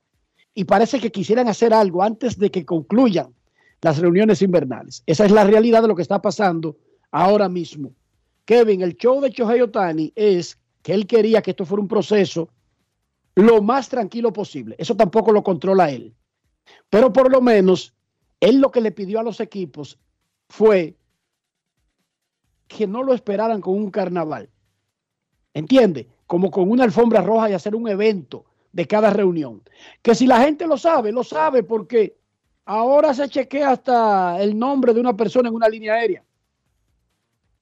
Y parece que quisieran hacer algo antes de que concluyan las reuniones invernales. Esa es la realidad de lo que está pasando ahora mismo. Kevin, el show de Chohei Otani es que él quería que esto fuera un proceso lo más tranquilo posible. Eso tampoco lo controla él. Pero por lo menos, él lo que le pidió a los equipos fue que no lo esperaran con un carnaval. ¿Entiende? Como con una alfombra roja y hacer un evento de cada reunión. Que si la gente lo sabe, lo sabe porque Ahora se chequea hasta el nombre de una persona en una línea aérea.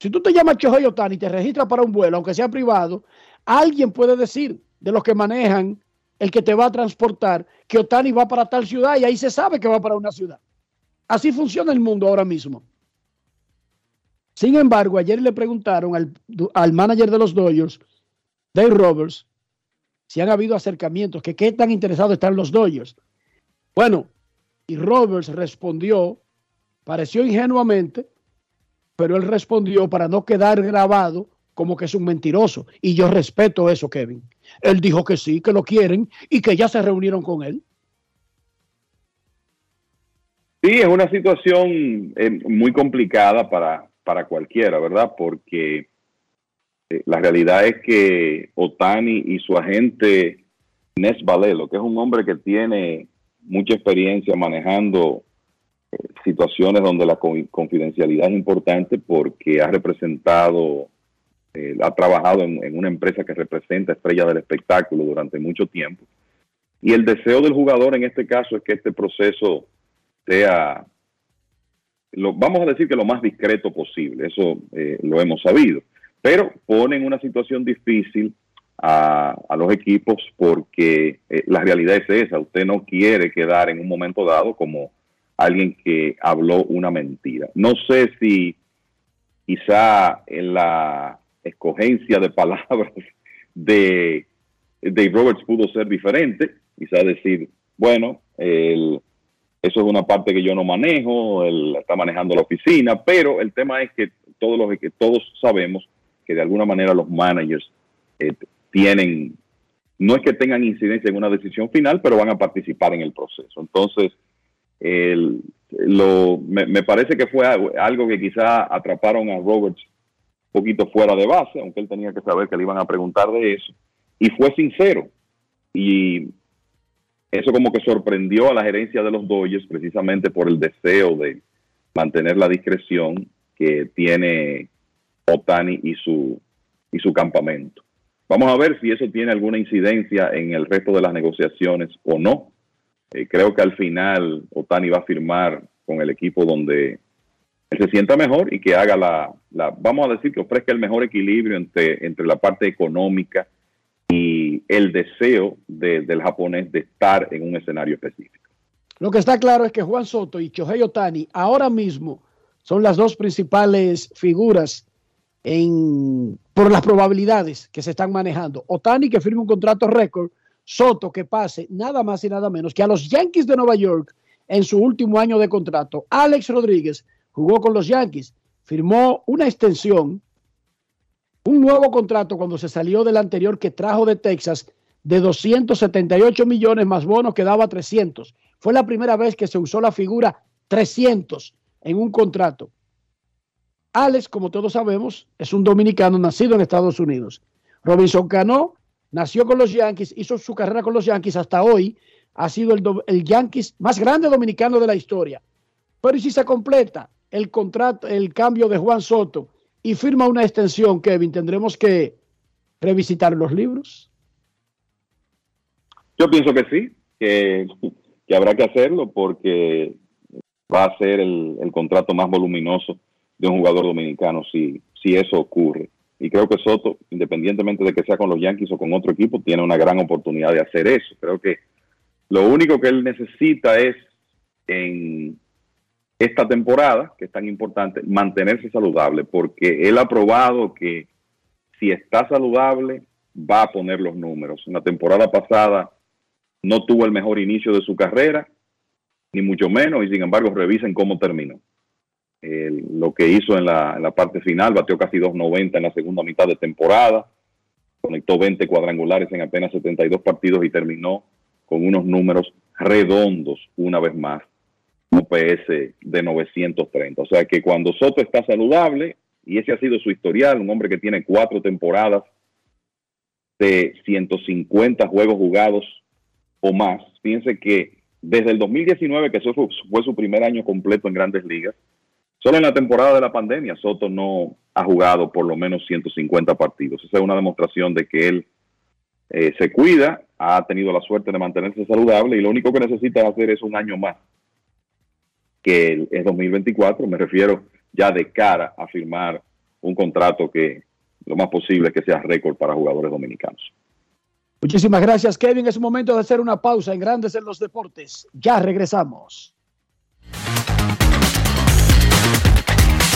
Si tú te llamas Chohei Otani y te registras para un vuelo, aunque sea privado, alguien puede decir de los que manejan el que te va a transportar que Otani va para tal ciudad y ahí se sabe que va para una ciudad. Así funciona el mundo ahora mismo. Sin embargo, ayer le preguntaron al, al manager de los Dodgers, Dave Roberts, si han habido acercamientos, que qué tan interesados están los Dodgers. Bueno, y Roberts respondió, pareció ingenuamente, pero él respondió para no quedar grabado como que es un mentiroso. Y yo respeto eso, Kevin. Él dijo que sí, que lo quieren y que ya se reunieron con él. Sí, es una situación eh, muy complicada para, para cualquiera, ¿verdad? Porque eh, la realidad es que Otani y su agente Nes Valelo, que es un hombre que tiene mucha experiencia manejando situaciones donde la confidencialidad es importante porque ha representado, eh, ha trabajado en, una empresa que representa estrellas del espectáculo durante mucho tiempo. Y el deseo del jugador en este caso es que este proceso sea, lo, vamos a decir que lo más discreto posible, eso eh, lo hemos sabido, pero pone en una situación difícil a, los equipos porque eh, la realidad es esa, usted no quiere quedar en un momento dado como alguien que habló una mentira. No sé si quizá en la escogencia de palabras de Dave Roberts pudo ser diferente, quizá decir, bueno, el, eso es una parte que yo no manejo, él está manejando la oficina, pero el tema es que todos los que todos sabemos que de alguna manera los managers eh, tienen, no es que tengan incidencia en una decisión final, pero van a participar en el proceso. Entonces, lo, me, parece que fue algo, que quizá atraparon a Roberts un poquito fuera de base, aunque él tenía que saber que le iban a preguntar de eso, y fue sincero. Y eso como que sorprendió a la gerencia de los Dodgers precisamente por el deseo de mantener la discreción que tiene Otani y su, y su campamento. Vamos a ver si eso tiene alguna incidencia en el resto de las negociaciones o no. Eh, creo que al final Otani va a firmar con el equipo donde él se sienta mejor y que haga la, la vamos a decir que ofrezca el mejor equilibrio entre, entre la parte económica y el deseo del japonés de estar en un escenario específico. Lo que está claro es que Juan Soto y Chohei Otani ahora mismo son las dos principales figuras en, por las probabilidades que se están manejando. Otani que firme un contrato récord, Soto que pase nada más y nada menos que a los Yankees de Nueva York en su último año de contrato. Alex Rodríguez jugó con los Yankees, firmó una extensión un nuevo contrato cuando se salió del anterior que trajo de Texas de 278 millones más bonos que daba 300. Fue la primera vez que se usó la figura 300 en un contrato. Alex, como todos sabemos, es un dominicano nacido en Estados Unidos. Robinson Cano nació con los Yankees, hizo su carrera con los Yankees hasta hoy, ha sido el, el Yankees más grande dominicano de la historia. Pero si se completa el contrato, el cambio de Juan Soto y firma una extensión, Kevin, tendremos que revisitar los libros. Yo pienso que sí, que, habrá que hacerlo porque va a ser el, contrato más voluminoso de un jugador dominicano si, si eso ocurre. Y creo que Soto, independientemente de que sea con los Yankees o con otro equipo, tiene una gran oportunidad de hacer eso. Creo que lo único que él necesita es en esta temporada, que es tan importante, mantenerse saludable, porque él ha probado que si está saludable, va a poner los números. En la temporada pasada no tuvo el mejor inicio de su carrera, ni mucho menos, y sin embargo revisen cómo terminó. Lo que hizo en la, parte final, batió casi 2.90 en la segunda mitad de temporada, conectó 20 cuadrangulares en apenas 72 partidos y terminó con unos números redondos una vez más UPS de 930. O sea que cuando Soto está saludable, y ese ha sido su historial, un hombre que tiene cuatro temporadas de 150 juegos jugados o más, fíjense que desde el 2019, que eso fue su primer año completo en grandes ligas, solo en la temporada de la pandemia Soto no ha jugado por lo menos 150 partidos. Esa es una demostración de que él eh, se cuida, ha tenido la suerte de mantenerse saludable y lo único que necesita hacer es un año más que es 2024, me refiero ya de cara a firmar un contrato que lo más posible que sea récord para jugadores dominicanos. Muchísimas gracias, Kevin. Es momento de hacer una pausa en Grandes en los Deportes. Ya regresamos.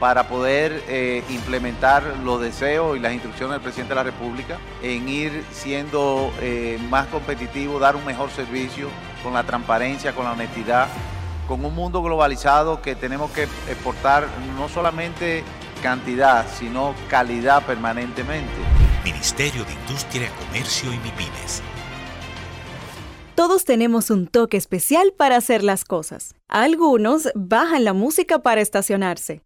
para poder eh, implementar los deseos y las instrucciones del presidente de la República en ir siendo eh, más competitivo, dar un mejor servicio con la transparencia, con la honestidad con un mundo globalizado que tenemos que exportar no solamente cantidad, sino calidad permanentemente. Ministerio de Industria, Comercio y MIPIMES. Todos tenemos un toque especial para hacer las cosas. Algunos bajan la música para estacionarse.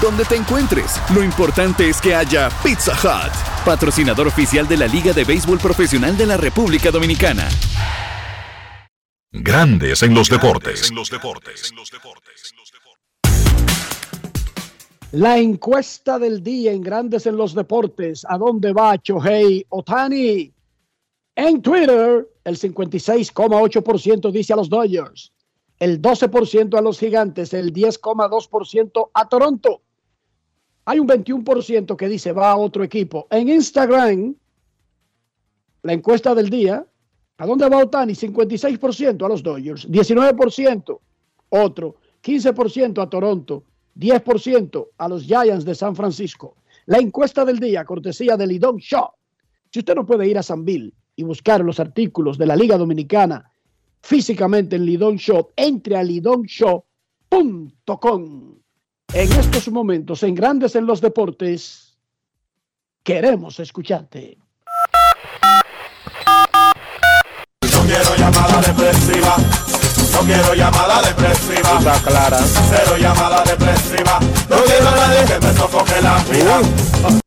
Donde te encuentres, lo importante es que haya Pizza Hut, patrocinador oficial de la Liga de Béisbol Profesional de la República Dominicana. Grandes en los deportes. La encuesta del día en Grandes en los Deportes. ¿A dónde va Chohei Otani? En Twitter, el 56,8% dice a los Dodgers, el 12% a los Gigantes, el 10,2% a Toronto. Hay un 21% que dice va a otro equipo. En Instagram, la encuesta del día, ¿a dónde va Otani? 56% a los Dodgers, 19% otro, 15% a Toronto, 10% a los Giants de San Francisco. La encuesta del día, cortesía de Lidon Shaw. Si usted no puede ir a San Bill y buscar los artículos de la Liga Dominicana físicamente en Lidon Show, entre a lidonshow.com. En estos momentos, en Grandes en los Deportes, queremos escucharte. No quiero llamada depresiva. No quiero llamada depresiva. Está clara. Cero llamada depresiva. No quiero a nadie que me sofoque la vida. Uh.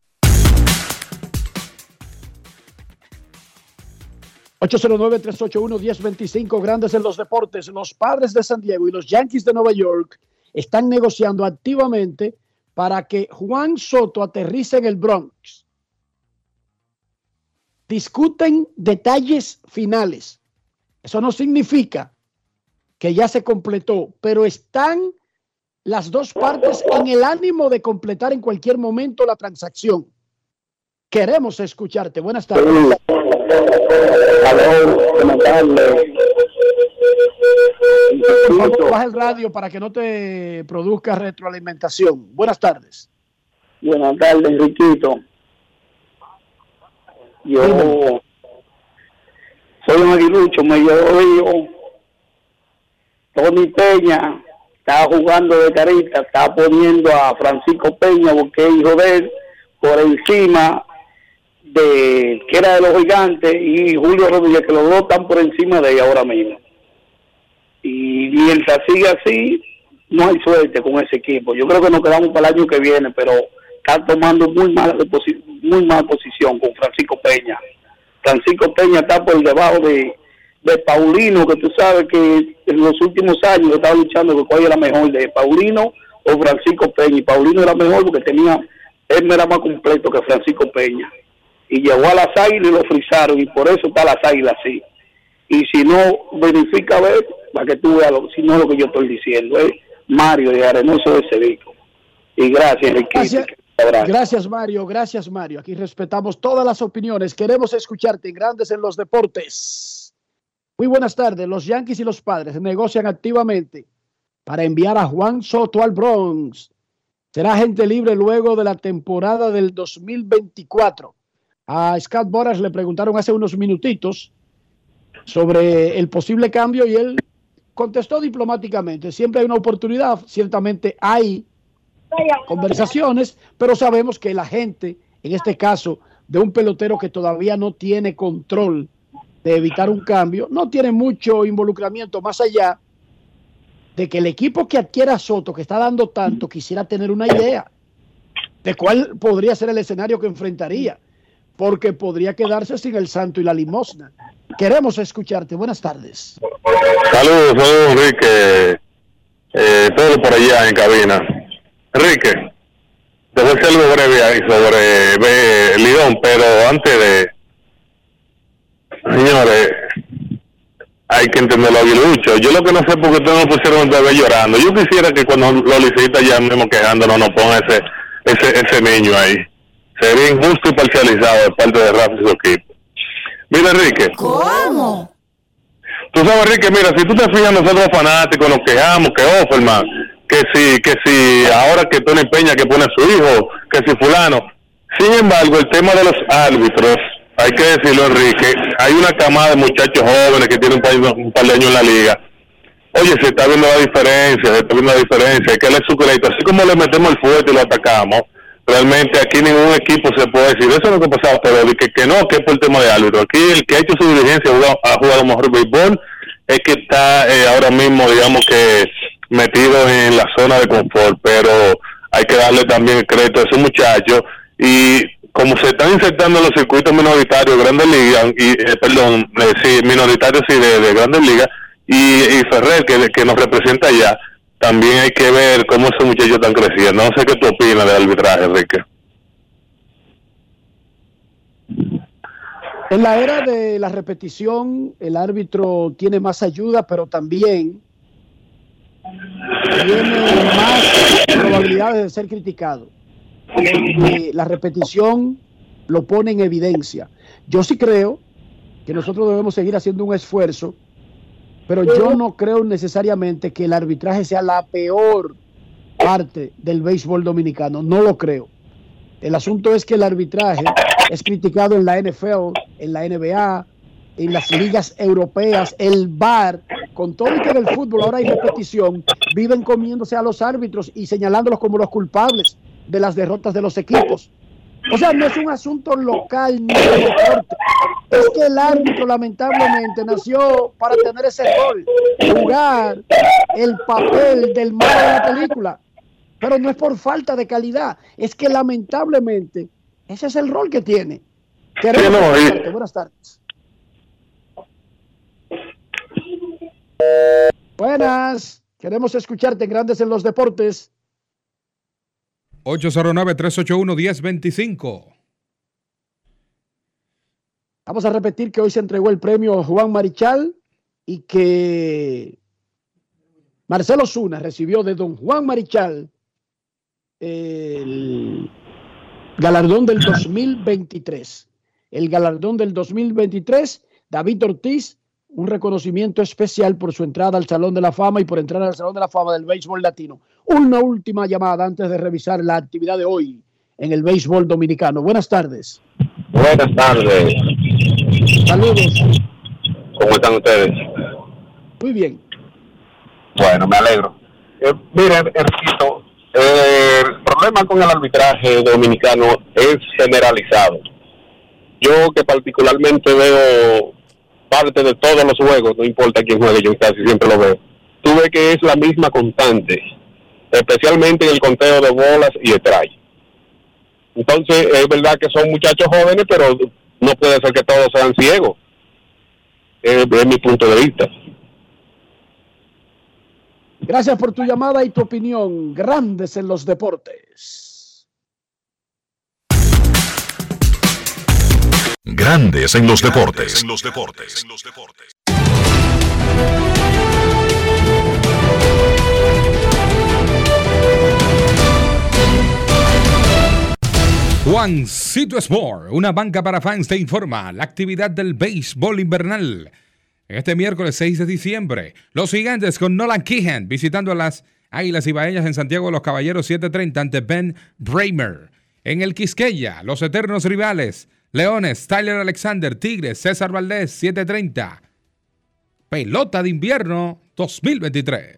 809-381-1025, grandes en los deportes. Los padres de San Diego y los Yankees de Nueva York están negociando activamente para que Juan Soto aterrice en el Bronx. Discuten detalles finales. Eso no significa que ya se completó, pero están las dos partes en el ánimo de completar en cualquier momento la transacción. Queremos escucharte. Buenas tardes. Baja el radio para que no te produzca retroalimentación. Buenas tardes. Buenas tardes, Enriquito. Yo soy un aguilucho, me yo Tony Peña estaba jugando de carita, estaba poniendo a Francisco Peña, porque es hijo de él, por encima de que era de los gigantes y Julio Rodríguez, que los dos están por encima de ella ahora mismo. Y mientras sigue así, no hay suerte con ese equipo. Yo creo que nos quedamos para el año que viene, pero está tomando muy mala, muy mala posición con Francisco Peña. Francisco Peña está por debajo de, de Paulino, que tú sabes que en los últimos años estaba luchando con cuál era mejor, de Paulino o Francisco Peña. Y Paulino era mejor porque tenía, él era más completo que Francisco Peña y llegó a las águilas y lo frizaron y por eso está las águilas así. Y si no, verifica a ver, para que tú veas, lo, si no lo que yo estoy diciendo, es Mario de Arenoso de Cevico. Y gracias, Enrique. Gracias, gracias, Mario. Gracias, Mario. Aquí respetamos todas las opiniones. Queremos escucharte en Grandes en los Deportes. Muy buenas tardes. Los Yankees y los padres negocian activamente para enviar a Juan Soto al Bronx. Será gente libre luego de la temporada del 2024. A Scott Boras le preguntaron hace unos minutitos sobre el posible cambio y él contestó diplomáticamente. Siempre hay una oportunidad, ciertamente hay conversaciones, pero sabemos que la gente, en este caso, de un pelotero que todavía no tiene control de evitar un cambio, no tiene mucho involucramiento más allá de que el equipo que adquiera Soto, que está dando tanto, quisiera tener una idea de cuál podría ser el escenario que enfrentaría porque podría quedarse sin el santo y la limosna. Queremos escucharte. Buenas tardes. Saludos, saludos, Enrique. eh, todo por allá en cabina. Enrique, te voy a hacer algo breve ahí sobre eh, Lidón, pero antes de... Señores, hay que entenderlo aguilucho. Yo lo que no sé por qué ustedes no pusieron un llorando. Yo quisiera que cuando los liceístas ya mismo quejándonos nos pongan ese, ese, ese niño ahí. Sería injusto y parcializado de parte de Rafa y su equipo. Mira, Enrique. ¿Cómo? Tú sabes, Enrique, mira, si tú te fijas, nosotros offanáticos nos quejamos que Offerman, que si, que si ahora que Tony Peña que pone a su hijo, que si fulano. Sin embargo, el tema de los árbitros, hay que decirlo, Enrique, hay una camada de muchachos jóvenes que tienen un par, un par de años en la liga. Oye, se está viendo la diferencia, se está viendo la diferencia, hay que darle su crédito. Así como le metemos el fuerte y lo atacamos, realmente aquí ningún equipo se puede decir, eso es lo que ha pasado, pero que, que no, que es por el tema de árbitro. Aquí el que ha hecho su diligencia, ha jugado, ha jugado mejor béisbol, es que está eh, ahora mismo, digamos que metido en la zona de confort, pero hay que darle también el crédito a esos muchachos y como se están insertando en los circuitos minoritarios de Grandes Ligas, y, eh, perdón, eh, sí, minoritarios de, de Grandes Ligas, y, y Ferrer, que, que nos representa allá, también hay que ver cómo esos muchachos están creciendo. No sé qué tú opinas del arbitraje, Enrique. En la era de la repetición, el árbitro tiene más ayuda, pero también tiene más probabilidades de ser criticado. La repetición lo pone en evidencia. Yo sí creo que nosotros debemos seguir haciendo un esfuerzo, pero yo no creo necesariamente que el arbitraje sea la peor parte del béisbol dominicano. No lo creo. El asunto es que el arbitraje es criticado en la NFL, en la NBA, en las ligas europeas, el VAR, con todo el que del fútbol ahora hay repetición, viven comiéndose a los árbitros y señalándolos como los culpables de las derrotas de los equipos. O sea, no es un asunto local ni de deporte. Es que el árbitro lamentablemente nació para tener ese rol, jugar el papel del malo de la película. Pero no es por falta de calidad, es que lamentablemente ese es el rol que tiene. Queremos no. Buenas tardes. Buenas, queremos escucharte en Grandes en los Deportes. 809-381-1025. Vamos a repetir que hoy se entregó el premio Juan Marichal y que Marcelo Zuna recibió de don Juan Marichal el galardón del 2023. El galardón del 2023, David Ortiz, un reconocimiento especial por su entrada al Salón de la Fama y por entrar al Salón de la Fama del Béisbol Latino. Una última llamada antes de revisar la actividad de hoy en el béisbol dominicano. Buenas tardes. Buenas tardes. Saludos. ¿Cómo están ustedes? Muy bien. Bueno, me alegro. Eh, mire, Ercito, eh, el problema con el arbitraje dominicano es generalizado. Yo que particularmente veo parte de todos los juegos, no importa quién juegue, yo casi siempre lo veo. Tú ves que es la misma constante, especialmente en el conteo de bolas y strike. Entonces, es verdad que son muchachos jóvenes, pero no puede ser que todos sean ciegos. Es mi punto de vista. Gracias por tu llamada y tu opinión. Grandes en los deportes. Grandes en los deportes. En los deportes. Juancito Sport, una banca para fans, te informa la actividad del béisbol invernal. Este miércoles 6 de diciembre, los gigantes con Nolan Keehan visitando a las Águilas Ibaeñas en Santiago de los Caballeros 7:30 ante Ben Bramer. En el Quisqueya, los eternos rivales, Leones, Tyler Alexander, Tigres, César Valdés 7:30. Pelota de invierno 2023.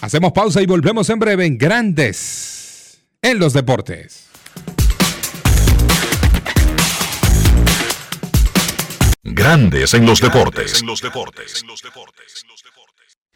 Hacemos pausa y volvemos en breve en Grandes en los deportes. Grandes en los deportes.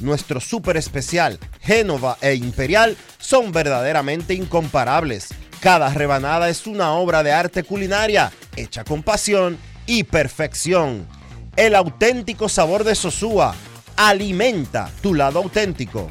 Nuestro súper especial, Génova e Imperial, son verdaderamente incomparables. Cada rebanada es una obra de arte culinaria, hecha con pasión y perfección. El auténtico sabor de Sosúa alimenta tu lado auténtico.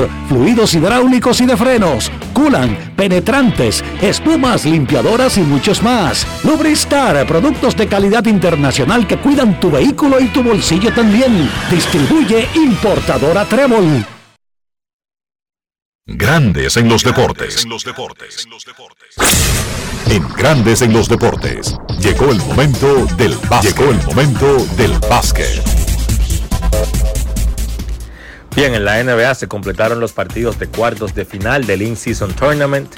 fluidos hidráulicos y de frenos, culan, penetrantes, espumas, limpiadoras y muchos más. Lubristar, productos de calidad internacional que cuidan tu vehículo y tu bolsillo también. Distribuye importadora Trébol. Grandes en los deportes. En Grandes en los deportes. Llegó el momento del básquet. Llegó el momento del básquet. Bien, en la NBA se completaron los partidos de cuartos de final del In-Season Tournament.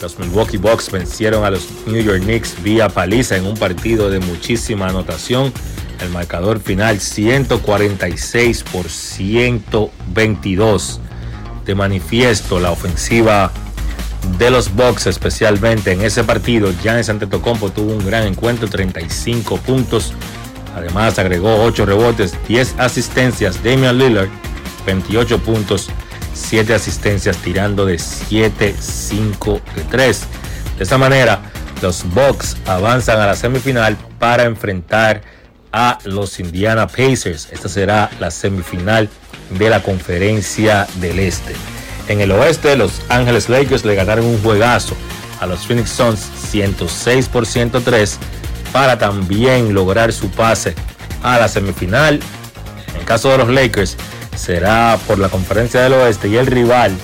Los Milwaukee Bucks vencieron a los New York Knicks vía paliza en un partido de muchísima anotación. El marcador final 146 por 122. De manifiesto la ofensiva de los Bucks, especialmente en ese partido. Giannis Antetokounmpo tuvo un gran encuentro, 35 puntos. Además agregó 8 rebotes, 10 asistencias. Damian Lillard 28 puntos, 7 asistencias, tirando de 7, 5 de 3. De esta manera, los Bucks avanzan a la semifinal para enfrentar a los Indiana Pacers. Esta será la semifinal de la conferencia del Este. En el oeste, los Ángeles Lakers le ganaron un juegazo a los Phoenix Suns 106 por 103 para también lograr su pase a la semifinal. En el caso de los Lakers, será por la conferencia del oeste y el rival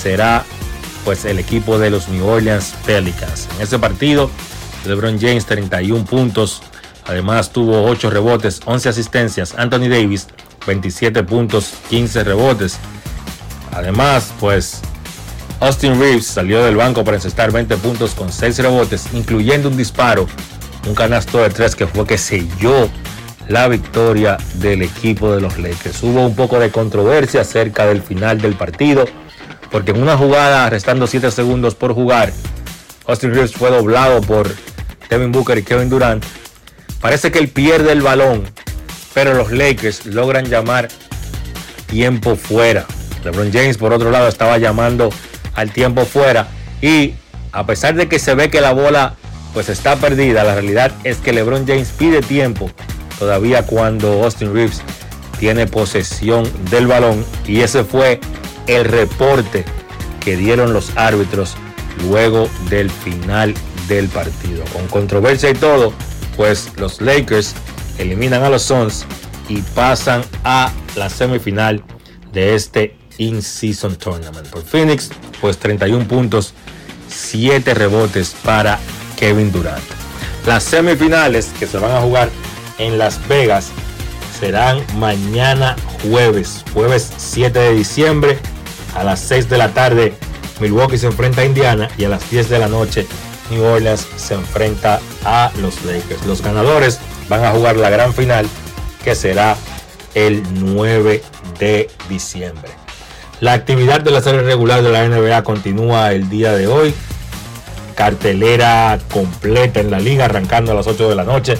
será pues el equipo de los New Orleans Pelicans. En ese partido, LeBron James 31 puntos, además tuvo 8 rebotes, 11 asistencias, Anthony Davis 27 puntos, 15 rebotes. Además, pues Austin Reeves salió del banco para encestar 20 puntos con 6 rebotes, incluyendo un disparo, un canasto de 3 que fue que selló la victoria del equipo de los Lakers. Hubo un poco de controversia acerca del final del partido, porque en una jugada, restando 7 segundos por jugar, Austin Reeves fue doblado por Kevin Booker y Kevin Durant. Parece que él pierde el balón, pero los Lakers logran llamar tiempo fuera. LeBron James, por otro lado, estaba llamando al tiempo fuera y a pesar de que se ve que la bola pues está perdida, la realidad es que LeBron James pide tiempo todavía cuando Austin Reeves tiene posesión del balón y ese fue el reporte que dieron los árbitros luego del final del partido. Con controversia y todo, pues los Lakers eliminan a los Suns y pasan a la semifinal de este In-Season Tournament. Por Phoenix, pues 31 puntos, 7 rebotes para Kevin Durant. Las semifinales que se van a jugar en Las Vegas serán mañana jueves, jueves 7 de diciembre a las 6 de la tarde. Milwaukee se enfrenta a Indiana y a las 10 de la noche New Orleans se enfrenta a los Lakers. Los ganadores van a jugar la gran final que será el 9 de diciembre. La actividad de la serie regular de la NBA continúa el día de hoy. Cartelera completa en la liga, arrancando a las 8 de la noche.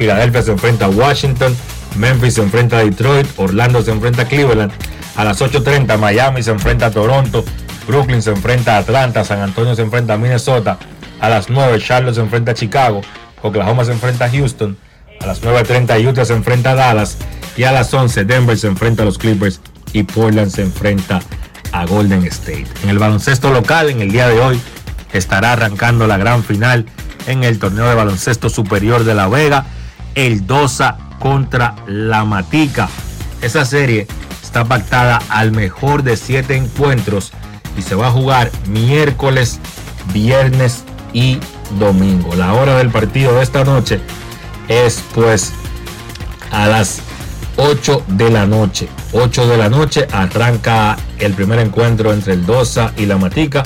Filadelfia se enfrenta a Washington, Memphis se enfrenta a Detroit, Orlando se enfrenta a Cleveland. A las 8.30 Miami se enfrenta a Toronto, Brooklyn se enfrenta a Atlanta, San Antonio se enfrenta a Minnesota. A las 9 Charlotte se enfrenta a Chicago, Oklahoma se enfrenta a Houston. A las 9.30 Utah se enfrenta a Dallas. Y a las 11 Denver se enfrenta a los Clippers y Portland se enfrenta a Golden State. En el baloncesto local, en el día de hoy, estará arrancando la gran final en el torneo de baloncesto superior de La Vega, el Dosa contra la Matica. Esa serie está pactada al mejor de siete encuentros y se va a jugar miércoles, viernes y domingo. La hora del partido de esta noche es pues a las 8 de la noche. 8 de la noche arranca el primer encuentro entre el Dosa y la Matica.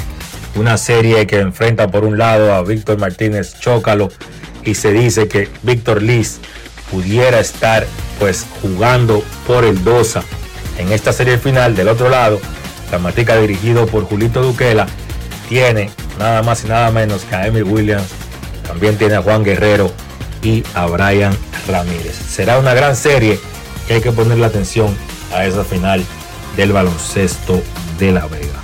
Una serie que enfrenta por un lado a Víctor Martínez Chócalo y se dice que Víctor Liz pudiera estar pues jugando por el Dosa en esta serie final. Del otro lado, la Matica dirigido por Julito Duquela tiene nada más y nada menos que a Emil Williams, también tiene a Juan Guerrero y a Brian Ramírez. Será una gran serie que hay que ponerle atención a esa final del baloncesto de La Vega.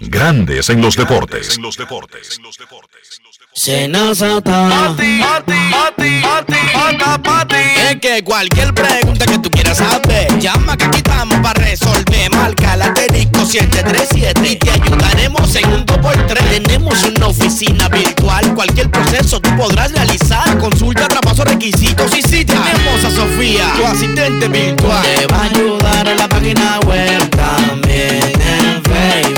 Grandes en los Deportes. Senazata. Es que cualquier pregunta que tú quieras saber, llama que aquí estamos para resolver. Marca la disco 737 y te ayudaremos en un 2x3. Tenemos una oficina virtual, cualquier proceso tú podrás realizar. Consulta, traspaso, requisitos y si tenemos a Sofía, tu asistente virtual. Te va a ayudar a la página web también en Facebook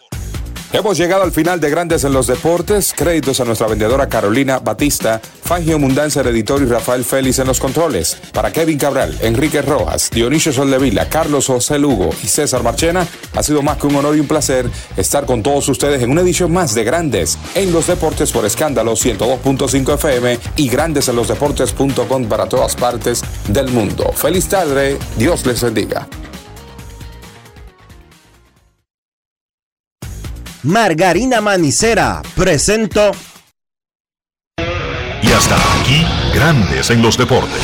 Hemos llegado al final de Grandes en los Deportes. Créditos a nuestra vendedora Carolina Batista, Fangio Mundanza, editor y Rafael Félix en los controles. Para Kevin Cabral, Enrique Rojas, Dionisio Soldevila, Carlos José Lugo y César Marchena, ha sido más que un honor y un placer estar con todos ustedes en una edición más de Grandes en los Deportes por Escándalo 102.5 FM y grandesenlosdeportes.com para todas partes del mundo. Feliz tarde, Dios les bendiga. Margarina Manicera, presento. Y hasta aquí, Grandes en los Deportes.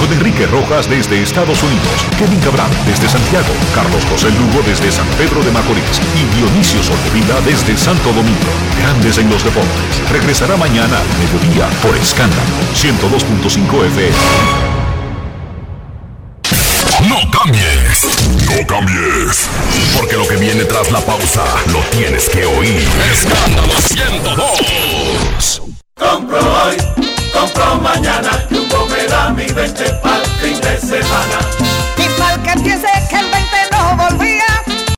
Con Enrique Rojas desde Estados Unidos, Kevin Cabral desde Santiago, Carlos José Lugo desde San Pedro de Macorís y Dionisio Soldevila desde Santo Domingo. Grandes en los Deportes. Regresará mañana a mediodía por Escándalo 102.5 FM. No cambies, no cambies. Porque lo que viene tras la pausa lo tienes que oír. Escándalo 102. Compro hoy, compro mañana. Jumbo me da mi 20 para el fin de semana. Y para que empiece